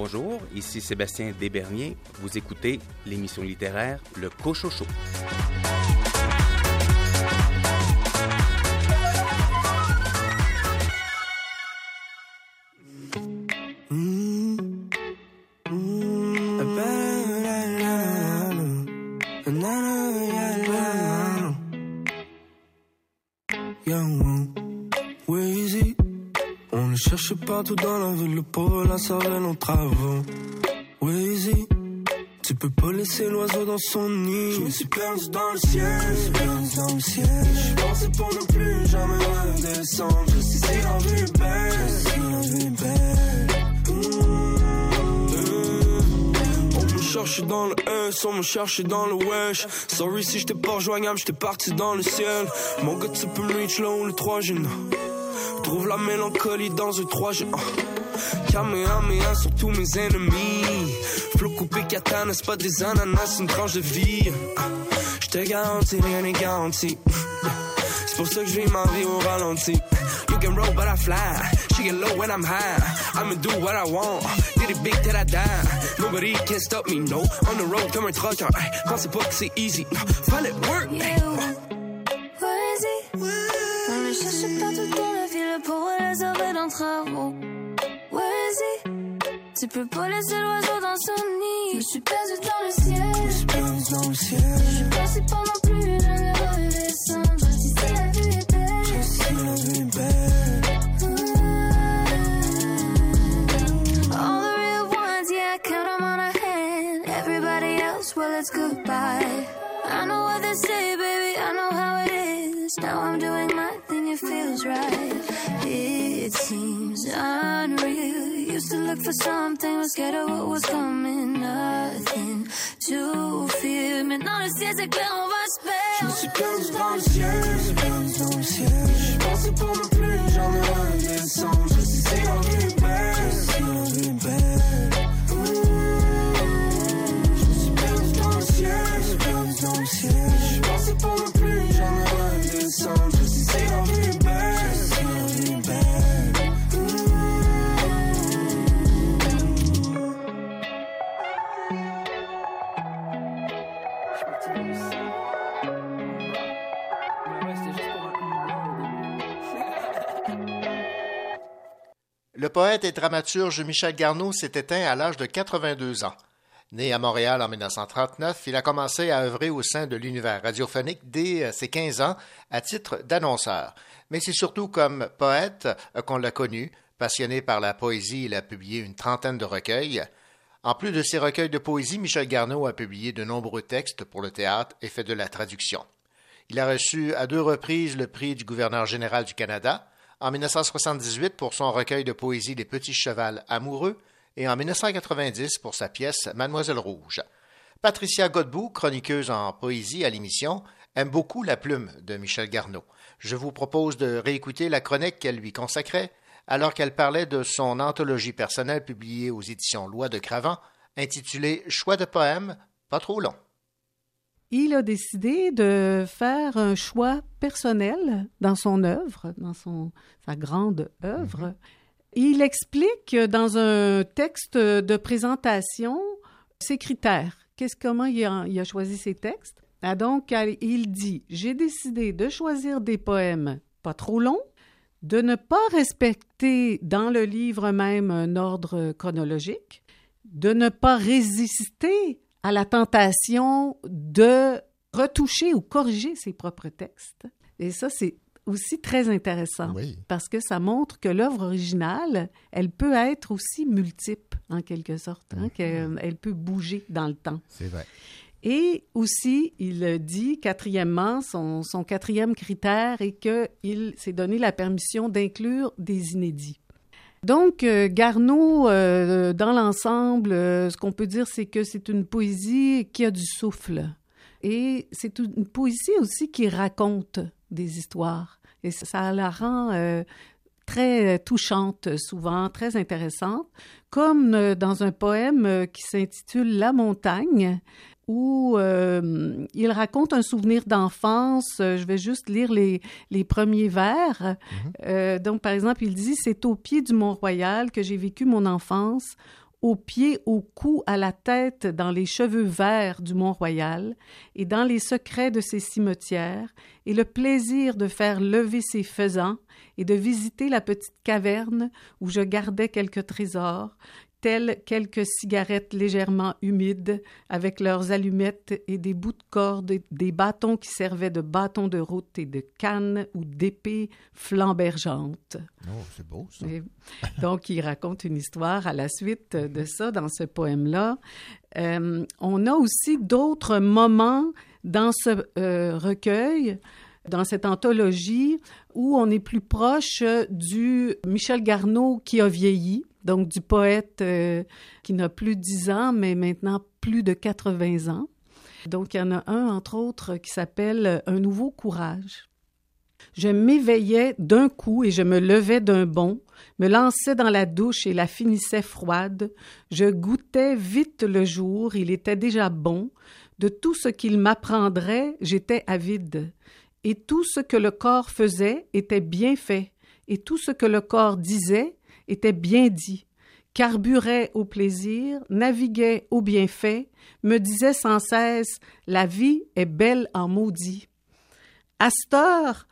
Speaker 20: Bonjour, ici Sébastien Desberniers. Vous écoutez l'émission littéraire Le Cochocho.
Speaker 21: Partout dans la ville, le pauvre la savait nos travaux. Weezy, tu peux pas laisser l'oiseau dans son nid. Je me suis perdu dans le ciel, je me suis perdu dans le ciel. Je pensais pour ne plus jamais redescendre. Je sais si la vie est belle, je sais si la vie est belle. On me cherche dans le S, on me cherche dans le wesh. Sorry si j'étais pas rejoignable, j'étais parti dans le ciel. Mon gars, tu peux me reach là où le 3 G. Trouve la mélancolie dans un 3 G. Kamehameha sur tous mes ennemis. Flot coupé katana, c'est pas des ananas, c'est une tranche de vie. Je te garantis, rien n'est garanti. C'est pour ça que je ma vie au ralenti. You can roll, but I fly. She get low when I'm high. I'ma do what I want. Did it big till I die? Nobody can stop me, no. On the road comme un trucker. Hey, pensez pas que c'est easy. No, fallait work. Hey,
Speaker 7: Vas-y. On le les arrêts d'un travaux. Vas-y. Tu peux pas laisser l'oiseau dans son nid. Je me suis perdu dans le ciel. Je me suis perdu dans le ciel. Je suis passé plus. Je sais si la vie est belle. Je sais si la vie est belle. All the real ones, yeah, I count 'em on a hand. Everybody else, well, it's goodbye. I know what they say, baby, I know how is. Now I'm doing my thing, it feels right. It seems unreal. Used to look for something, was scared of what was coming. Nothing to fear. Maintenant, le ciel c'est clair, on va se
Speaker 21: Je me
Speaker 7: perdre.
Speaker 21: suis perdu dans le ciel, je perdu dans le ciel. Je pensais pour ne plus jamais redescendre. Je sais la vie est belle, je sais la vie est. Je me suis perdu dans le ciel, je perdu dans le ciel.
Speaker 2: Le poète et dramaturge Michel Garneau s'est éteint à l'âge de 82 ans. Né à Montréal en 1939, il a commencé à œuvrer au sein de l'univers radiophonique dès euh, ses 15 ans à titre d'annonceur. Mais c'est surtout comme poète euh, qu'on l'a connu. Passionné par la poésie, il a publié une trentaine de recueils. En plus de ses recueils de poésie, Michel Garneau a publié de nombreux textes pour le théâtre et fait de la traduction. Il a reçu à deux reprises le prix du gouverneur général du Canada, en 1978 pour son recueil de poésie Les Petits Chevals amoureux et en 1990 pour sa pièce Mademoiselle Rouge. Patricia Godbout, chroniqueuse en poésie à l'émission, aime beaucoup la plume de Michel Garneau. Je vous propose de réécouter la chronique qu'elle lui consacrait alors qu'elle parlait de son anthologie personnelle publiée aux éditions Loi de Cravant, intitulée Choix de poèmes, pas trop long.
Speaker 22: Il a décidé de faire un choix personnel dans son œuvre, dans son, sa grande œuvre. Il explique dans un texte de présentation ses critères. Qu'est-ce, comment il a, choisi ses textes? Ah, donc, il dit J'ai décidé de choisir des poèmes pas trop longs, de ne pas respecter dans le livre même un ordre chronologique, de ne pas résister à la tentation de retoucher ou corriger ses propres textes. Et ça, c'est aussi très intéressant parce que ça montre que l'œuvre originale, elle peut être aussi multiple en quelque sorte, hein, qu'elle elle peut bouger dans le temps.
Speaker 23: C'est vrai.
Speaker 22: Et aussi, il dit, quatrièmement, son, son quatrième critère est qu'il s'est donné la permission d'inclure des inédits. Donc, euh, Garneau, euh, dans l'ensemble, euh, ce qu'on peut dire, c'est que c'est une poésie qui a du souffle. Et c'est une poésie aussi qui raconte des histoires. Et ça, la rend euh, très touchante souvent, très intéressante, comme euh, dans un poème euh, qui s'intitule La montagne, où euh, il raconte un souvenir d'enfance. Euh, Je vais juste lire les, les premiers vers. Euh, donc, par exemple, il dit C'est au pied du Mont-Royal que j'ai vécu mon enfance, au pied, au cou, à la tête, dans les cheveux verts du Mont-Royal, et dans les secrets de ses cimetières, et le plaisir de faire lever ses faisans, et de visiter la petite caverne où je gardais quelques trésors, tels quelques cigarettes légèrement humides, avec leurs allumettes et des bouts de corde, des bâtons qui servaient de bâtons de route et de cannes ou d'épées flambergeantes.
Speaker 23: Oh, c'est beau, ça.
Speaker 22: Et donc, il raconte une histoire à la suite de ça dans ce poème-là. Euh, on a aussi d'autres moments dans ce euh, recueil, dans cette anthologie, où on est plus proche du Michel Garneau qui a vieilli, donc du poète euh, qui n'a plus de 10 ans, mais maintenant plus de 80 ans. Donc, il y en a un, entre autres, qui s'appelle Un nouveau courage. Je m'éveillais d'un coup et je me levais d'un bond, me lançais dans la douche et la finissais froide. Je goûtais vite le jour, il était déjà bon. De tout ce qu'il m'apprendrait, j'étais avide. Et tout ce que le corps faisait était bien fait, et tout ce que le corps disait était bien dit. Carburait au plaisir, naviguait au bienfait, me disait sans cesse La vie est belle en maudit. Astor,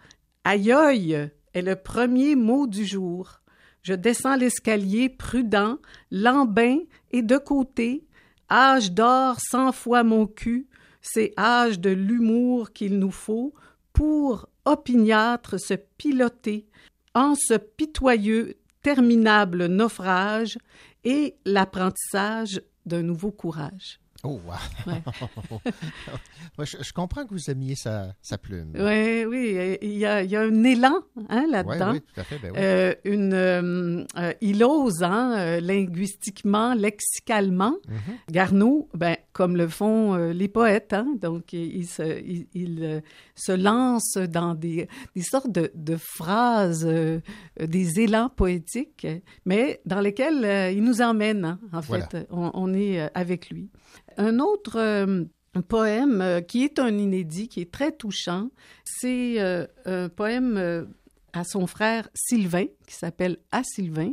Speaker 22: aïe est le premier mot du jour. Je descends l'escalier prudent, lambin et de côté. Âge d'or cent fois mon cul, c'est âge de l'humour qu'il nous faut pour opiniâtre se piloter en ce pitoyeux, terminable naufrage et l'apprentissage d'un nouveau courage.
Speaker 23: Oh, wow!
Speaker 22: Ouais.
Speaker 23: Je, je comprends que vous aimiez sa, sa plume.
Speaker 22: Oui, oui, il y a, il y a un élan hein, là-dedans.
Speaker 23: Oui, tout à fait, ben.
Speaker 22: Euh, une, euh, euh, il ose, hein, linguistiquement, lexicalement. Garneau, ben, comme le font les poètes, hein, donc il, se, il, il, se lance dans des, des sortes de, de phrases, des élans poétiques, mais dans lesquels il nous emmène, en
Speaker 23: Voilà.
Speaker 22: fait. On, on est avec lui. Un autre euh, poème euh, qui est un inédit, qui est très touchant, c'est euh, un poème à son frère Sylvain, qui s'appelle À Sylvain.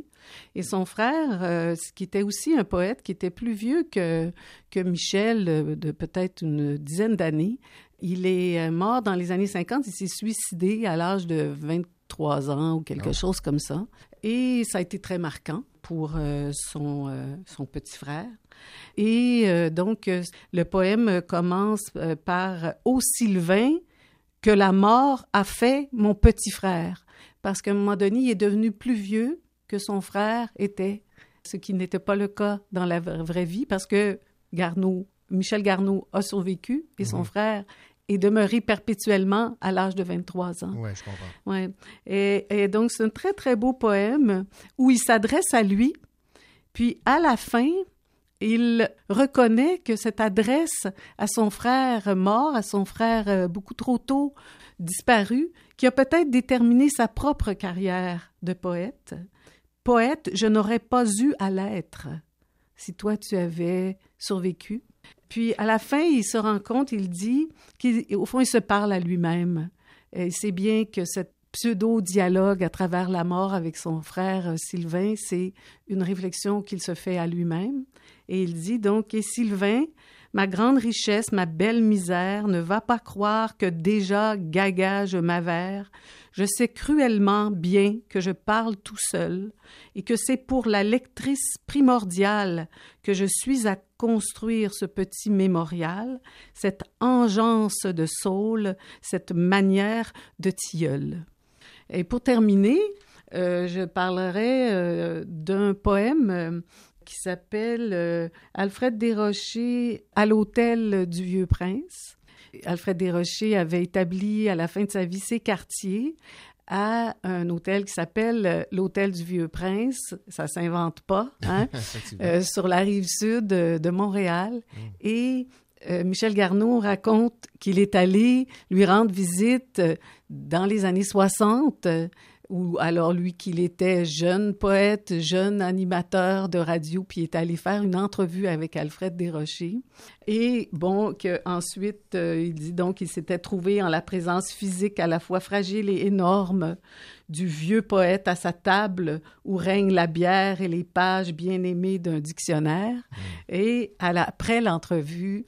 Speaker 22: Et son frère, euh, qui était aussi un poète, qui était plus vieux que, que Michel, de peut-être une dizaine d'années, il est mort dans les années 50, il s'est suicidé à l'âge de 23 ans ou quelque
Speaker 23: Oh.
Speaker 22: chose comme ça. Et ça a été très marquant pour euh, son, euh, son petit frère. Et euh, donc, le poème commence par Ô Sylvain, que la mort a fait mon petit frère. Parce qu'à un moment donné, il est devenu plus vieux que son frère était, ce qui n'était pas le cas dans la vra- vraie vie, parce que Garneau, Michel Garneau a survécu et son
Speaker 23: Mhm.
Speaker 22: frère et demeurer perpétuellement à l'âge de 23 ans.
Speaker 2: Oui, je comprends.
Speaker 22: Ouais. Et, et donc, c'est un très, très beau poème où il s'adresse à lui, puis à la fin, il reconnaît que cette adresse à son frère mort, à son frère euh, beaucoup trop tôt disparu, qui a peut-être déterminé sa propre carrière de poète. Poète, je n'aurais pas eu à l'être si toi tu avais survécu. Puis à la fin, il se rend compte, il dit qu'au fond, il se parle à lui-même. Et c'est bien que cette pseudo-dialogue à travers la mort avec son frère euh, Sylvain, c'est une réflexion qu'il se fait à lui-même. Et il dit donc, et Sylvain, ma grande richesse, ma belle misère, ne va pas croire que déjà gaga je m'avère. Je sais cruellement bien que je parle tout seul et que c'est pour la lectrice primordiale que je suis à construire ce petit mémorial, cette engeance de saule, cette manière de tilleul. Et pour terminer, euh, je parlerai euh, d'un poème euh, qui s'appelle Alfred Desrochers à l'hôtel du Vieux Prince. Alfred Desrochers avait établi à la fin de sa vie ses quartiers à un hôtel qui s'appelle euh, l'hôtel du Vieux Prince, ça s'invente pas, hein, euh, sur la rive sud de, Montréal. Et euh, Michel Garneau raconte qu'il est allé lui rendre visite dans les années 60, euh, ou alors lui qu'il était jeune poète, jeune animateur de radio, puis est allé faire une entrevue avec Alfred Desrochers. Et bon, que ensuite euh, il dit donc qu'il s'était trouvé en la présence physique à la fois fragile et énorme du vieux poète à sa table où règne la bière et les pages bien aimées d'un dictionnaire. Et à la- après l'entrevue,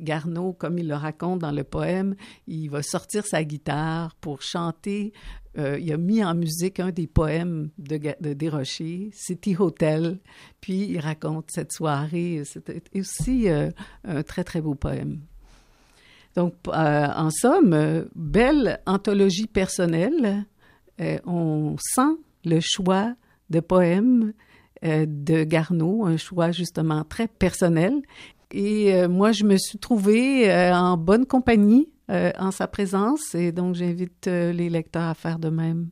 Speaker 22: Garneau, comme il le raconte dans le poème, il va sortir sa guitare pour chanter. Euh, il a mis en musique un des poèmes de, de Desrochers, City Hotel, puis il raconte cette soirée. C'était aussi euh, un très, très beau poème. Donc, euh, en somme, belle anthologie personnelle. On sent le choix de poèmes de Garneau, un choix justement très personnel. Et moi, je me suis trouvée en bonne compagnie en sa présence et donc j'invite euh, les lecteurs à faire de même.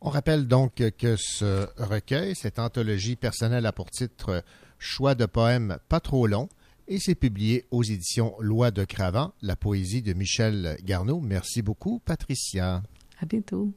Speaker 2: On rappelle donc que ce recueil, cette anthologie personnelle a pour titre Choix de poèmes pas trop long et c'est publié aux éditions Loi de Cravant, la poésie de Michel Garneau. Merci beaucoup, Patricia.
Speaker 22: À bientôt.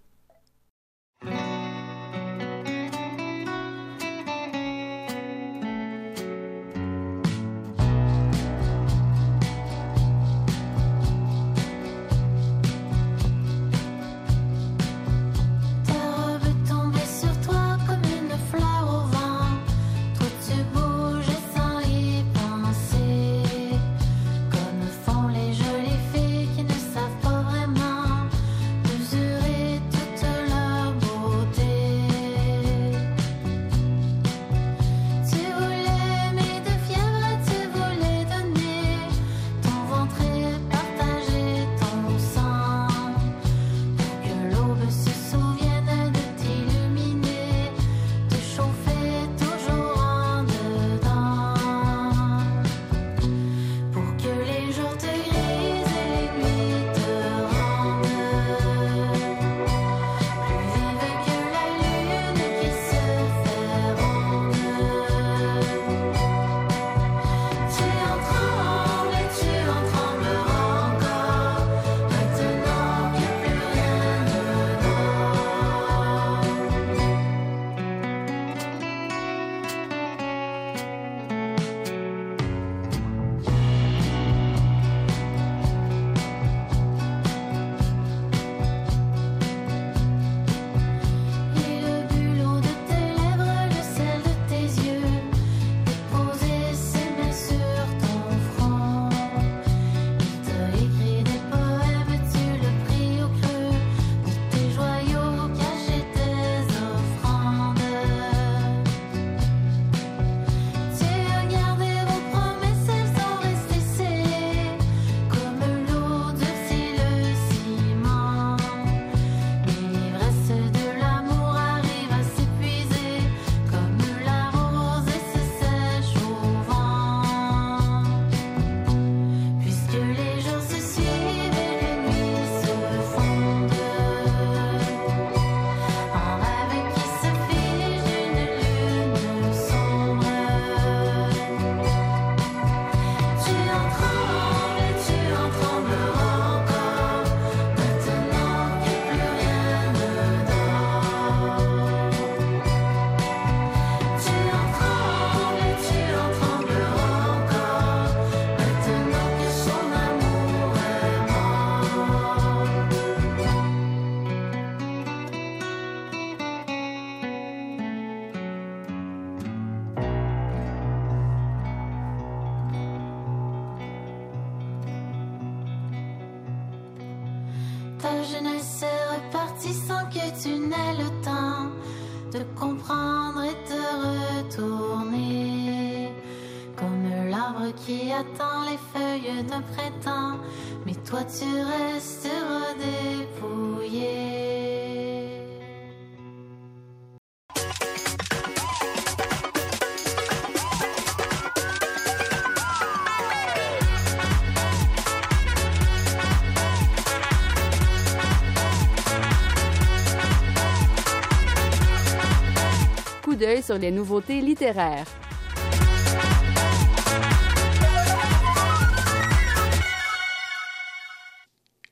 Speaker 7: Sur les
Speaker 1: nouveautés littéraires.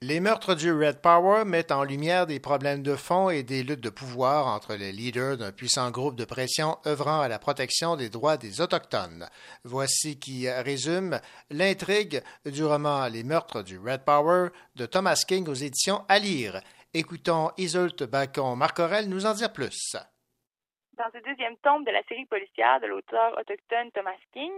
Speaker 2: Les meurtres du Red Power mettent en lumière des problèmes de fond et des luttes de pouvoir entre les leaders d'un puissant groupe de pression œuvrant à la protection des droits des Autochtones. Voici qui résume l'intrigue du roman Les meurtres du Red Power de Thomas King aux éditions à lire. Écoutons Isolte Bacon-Marcorel nous en dire plus.
Speaker 6: Dans ce deuxième tome de la série policière de l'auteur autochtone Thomas King,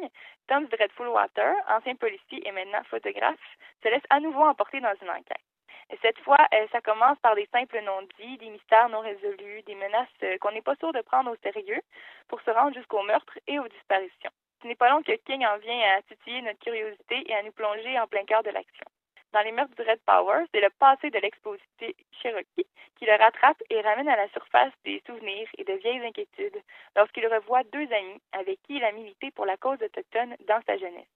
Speaker 6: Tom Dreadful-Water, ancien policier et maintenant photographe, se laisse à nouveau emporter dans une enquête. Et cette fois, euh, ça commence par des simples non-dits, des mystères non résolus, des menaces euh, qu'on n'est pas sûr de prendre au sérieux pour se rendre jusqu'au meurtre et aux disparitions. Ce n'est pas long que King en vient à titiller notre curiosité et à nous plonger en plein cœur de l'action. Dans les meurtres du Red Power, c'est le passé de l'exposité Cherokee qui le rattrape et ramène à la surface des souvenirs et de vieilles inquiétudes lorsqu'il revoit deux amis avec qui il a milité pour la cause autochtone dans sa jeunesse.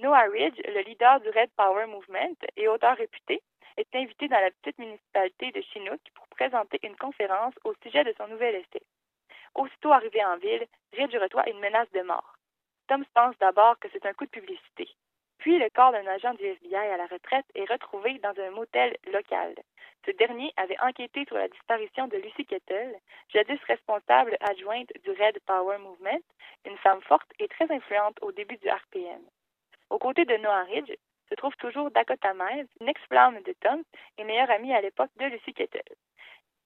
Speaker 6: Noah Ridge, le leader du Red Power Movement et auteur réputé, est invité dans la petite municipalité de Chinook pour présenter une conférence au sujet de son nouvel essai. Aussitôt arrivé en ville, Ridge reçoit une menace de mort. Tom pense d'abord que c'est un coup de publicité. Puis le corps d'un agent du FBI à la retraite est retrouvé dans un motel local. Ce dernier avait enquêté sur la disparition de Lucy Kettle, jadis responsable adjointe du Red Power Movement, une femme forte et très influente au début du RPM. Aux côtés de Noah Ridge se trouve toujours Dakota Miles, une ex-flamme de Tom et meilleure amie à l'époque de Lucy Kettle.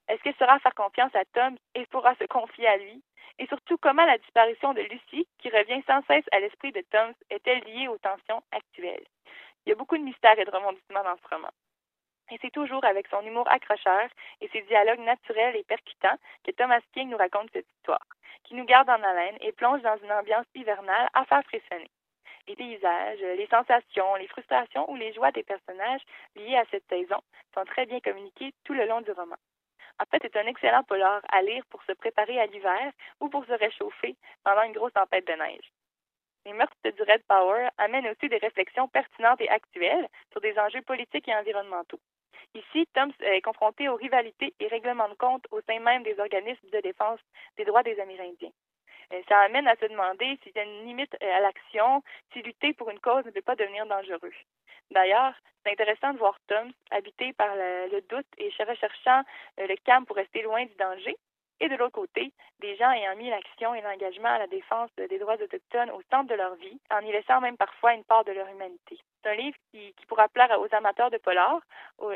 Speaker 6: Est-ce qu'elle saura faire confiance à Tom et pourra se confier à lui? Et surtout, comment la disparition de Lucy, qui revient sans cesse à l'esprit de Tom, est-elle liée aux tensions actuelles? Il y a beaucoup de mystères et de rebondissements dans ce roman. Et c'est toujours avec son humour accrocheur et ses dialogues naturels et percutants que Thomas King nous raconte cette histoire, qui nous garde en haleine et plonge dans une ambiance hivernale à faire frissonner. Les paysages, les sensations, les frustrations ou les joies des personnages liés à cette saison sont très bien communiqués tout le long du roman. En fait, c'est un excellent polar à lire pour se préparer à l'hiver ou pour se réchauffer pendant une grosse tempête de neige. Les meurtres du Red Power amènent aussi des réflexions pertinentes et actuelles sur des enjeux politiques et environnementaux. Ici, Tom est confronté aux rivalités et règlements de compte au sein même des organismes de défense des droits des Amérindiens. Euh, Ça amène à se demander s'il y a une limite euh, à l'action, si lutter pour une cause ne peut pas devenir dangereux. D'ailleurs, c'est intéressant de voir Tom habité par le, doute et recherchant euh, le calme pour rester loin du danger. Et de l'autre côté, des gens ayant mis l'action et l'engagement à la défense des droits autochtones au centre de leur vie, en y laissant même parfois une part de leur humanité. C'est un livre qui, pourra plaire aux amateurs de polar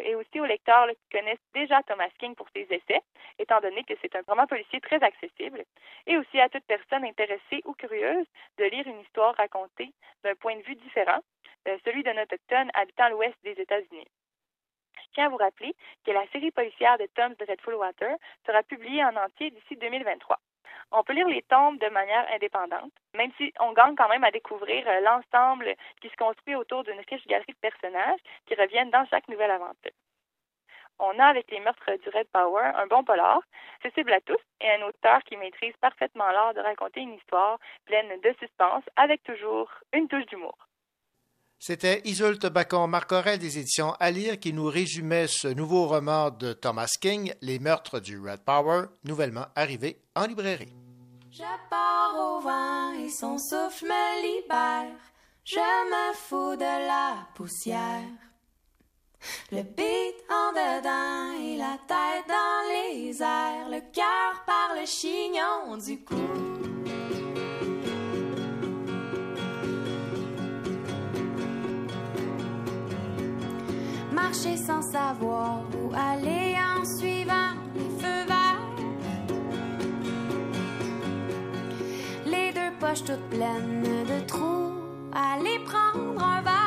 Speaker 6: et aussi aux lecteurs qui connaissent déjà Thomas King pour ses essais, étant donné que c'est un roman policier très accessible, et aussi à toute personne intéressée ou curieuse de lire une histoire racontée d'un point de vue différent, euh, celui d'un autochtone habitant l'ouest des États-Unis. Je tiens à vous rappeler que la série policière de Tom's Dreadful Water sera publiée en entier d'ici 2023. On peut lire les tomes de manière indépendante, même si on gagne quand même à découvrir euh, l'ensemble qui se construit autour d'une riche galerie de personnages qui reviennent dans chaque nouvelle aventure. On a avec les meurtres du Red Power un bon polar, accessible à tous, et un auteur qui maîtrise parfaitement l'art de raconter une histoire pleine de suspense avec toujours une touche d'humour.
Speaker 2: C'était Isolte Bacon-Marcorel des éditions à lire qui nous résumait ce nouveau roman de Thomas King, Les meurtres du Red Power, nouvellement arrivé en librairie.
Speaker 7: Je pars au vent et son souffle me libère. Je me fous de la poussière. Le beat en dedans et la tête dans les airs. Le cœur par le chignon du cou. marcher sans savoir où aller en suivant les feux verts. Les deux poches toutes pleines de trous, aller prendre un verre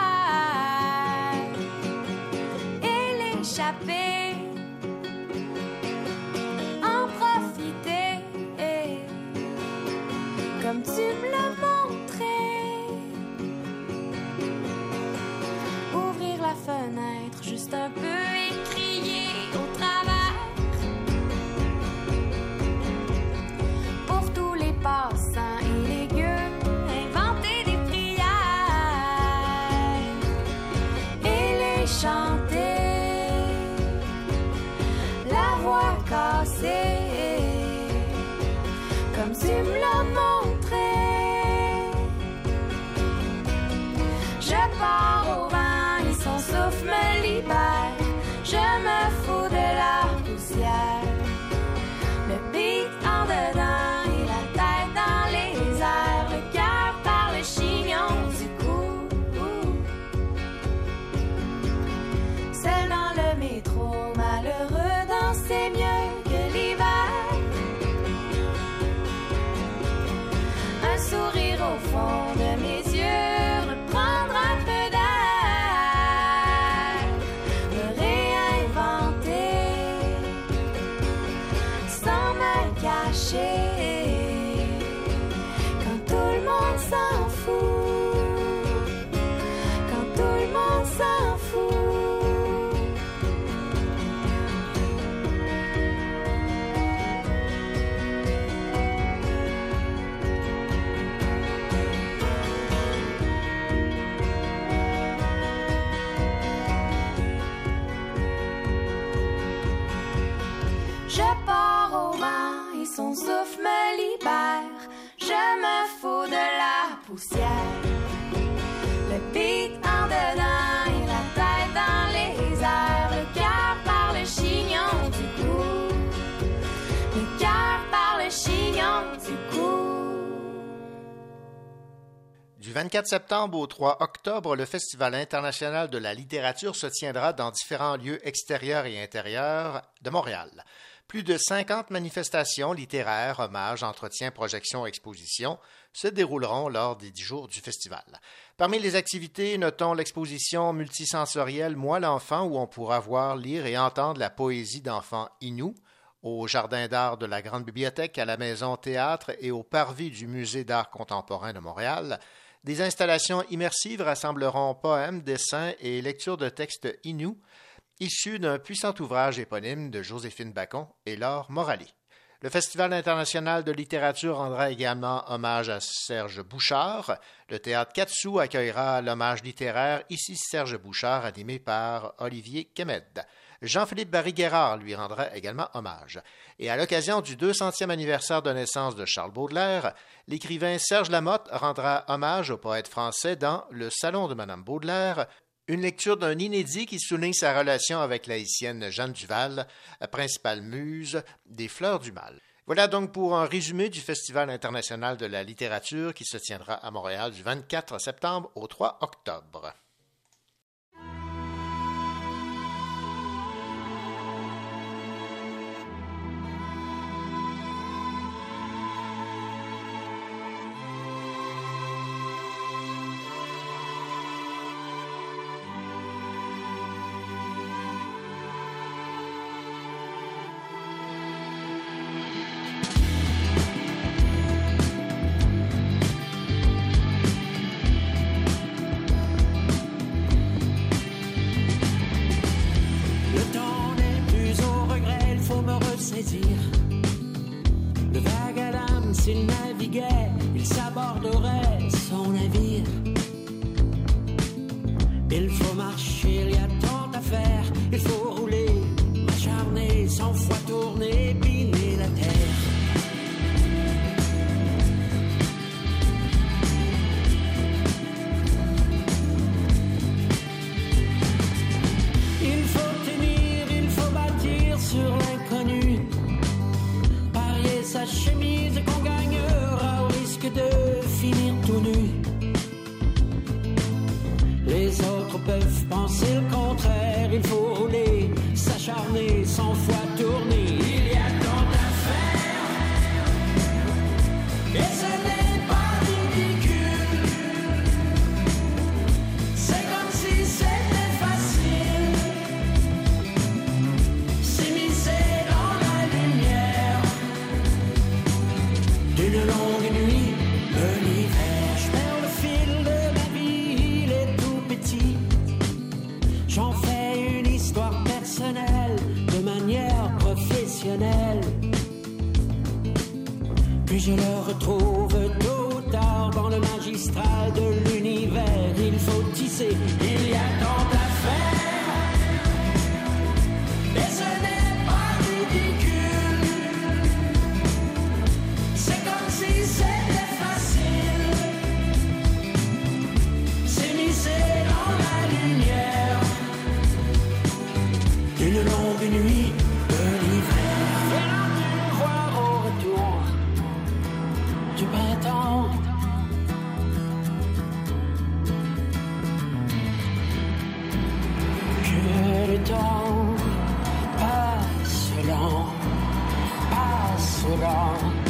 Speaker 7: et l'échapper. En profiter comme tu me l'as montré. Ouvrir la fenêtre. The
Speaker 2: breathing 24 septembre au 3 octobre, le Festival international de la littérature se tiendra dans différents lieux extérieurs et intérieurs de Montréal. Plus de 50 manifestations littéraires, hommages, entretiens, projections, expositions se dérouleront lors des dix jours du festival. Parmi les activités, notons l'exposition multisensorielle Moi l'enfant où on pourra voir, lire et entendre la poésie d'enfants Inou au Jardin d'art de la Grande Bibliothèque, à la Maison Théâtre et au Parvis du Musée d'art contemporain de Montréal. Des installations immersives rassembleront poèmes, dessins et lectures de textes Inou issus d'un puissant ouvrage éponyme de Joséphine Bacon et Laure Morali. Le Festival international de littérature rendra également hommage à Serge Bouchard. Le théâtre Katsu accueillera l'hommage littéraire Ici Serge Bouchard, animé par Olivier Kemed. Jean-Philippe Barry-Guerrard lui rendra également hommage. Et à l'occasion du 200e anniversaire de naissance de Charles Baudelaire, l'écrivain Serge Lamotte rendra hommage au poète français dans Le Salon de Madame Baudelaire, une lecture d'un inédit qui souligne sa relation avec l'haïtienne Jeanne Duval, principale muse des Fleurs du Mal. Voilà donc pour un résumé du Festival international de la littérature qui se tiendra à Montréal du 24 septembre au 3 octobre.
Speaker 24: Passe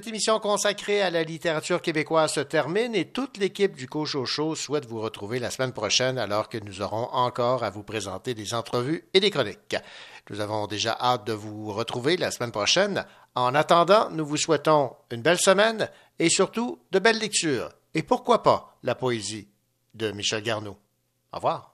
Speaker 2: Cette émission consacrée à la littérature québécoise se termine et toute l'équipe du Cochocho souhaite vous retrouver la semaine prochaine alors que nous aurons encore à vous présenter des entrevues et des chroniques. Nous avons déjà hâte de vous retrouver la semaine prochaine. En attendant, nous vous souhaitons une belle semaine et surtout de belles lectures. Et pourquoi pas la poésie de Michel Garneau. Au revoir.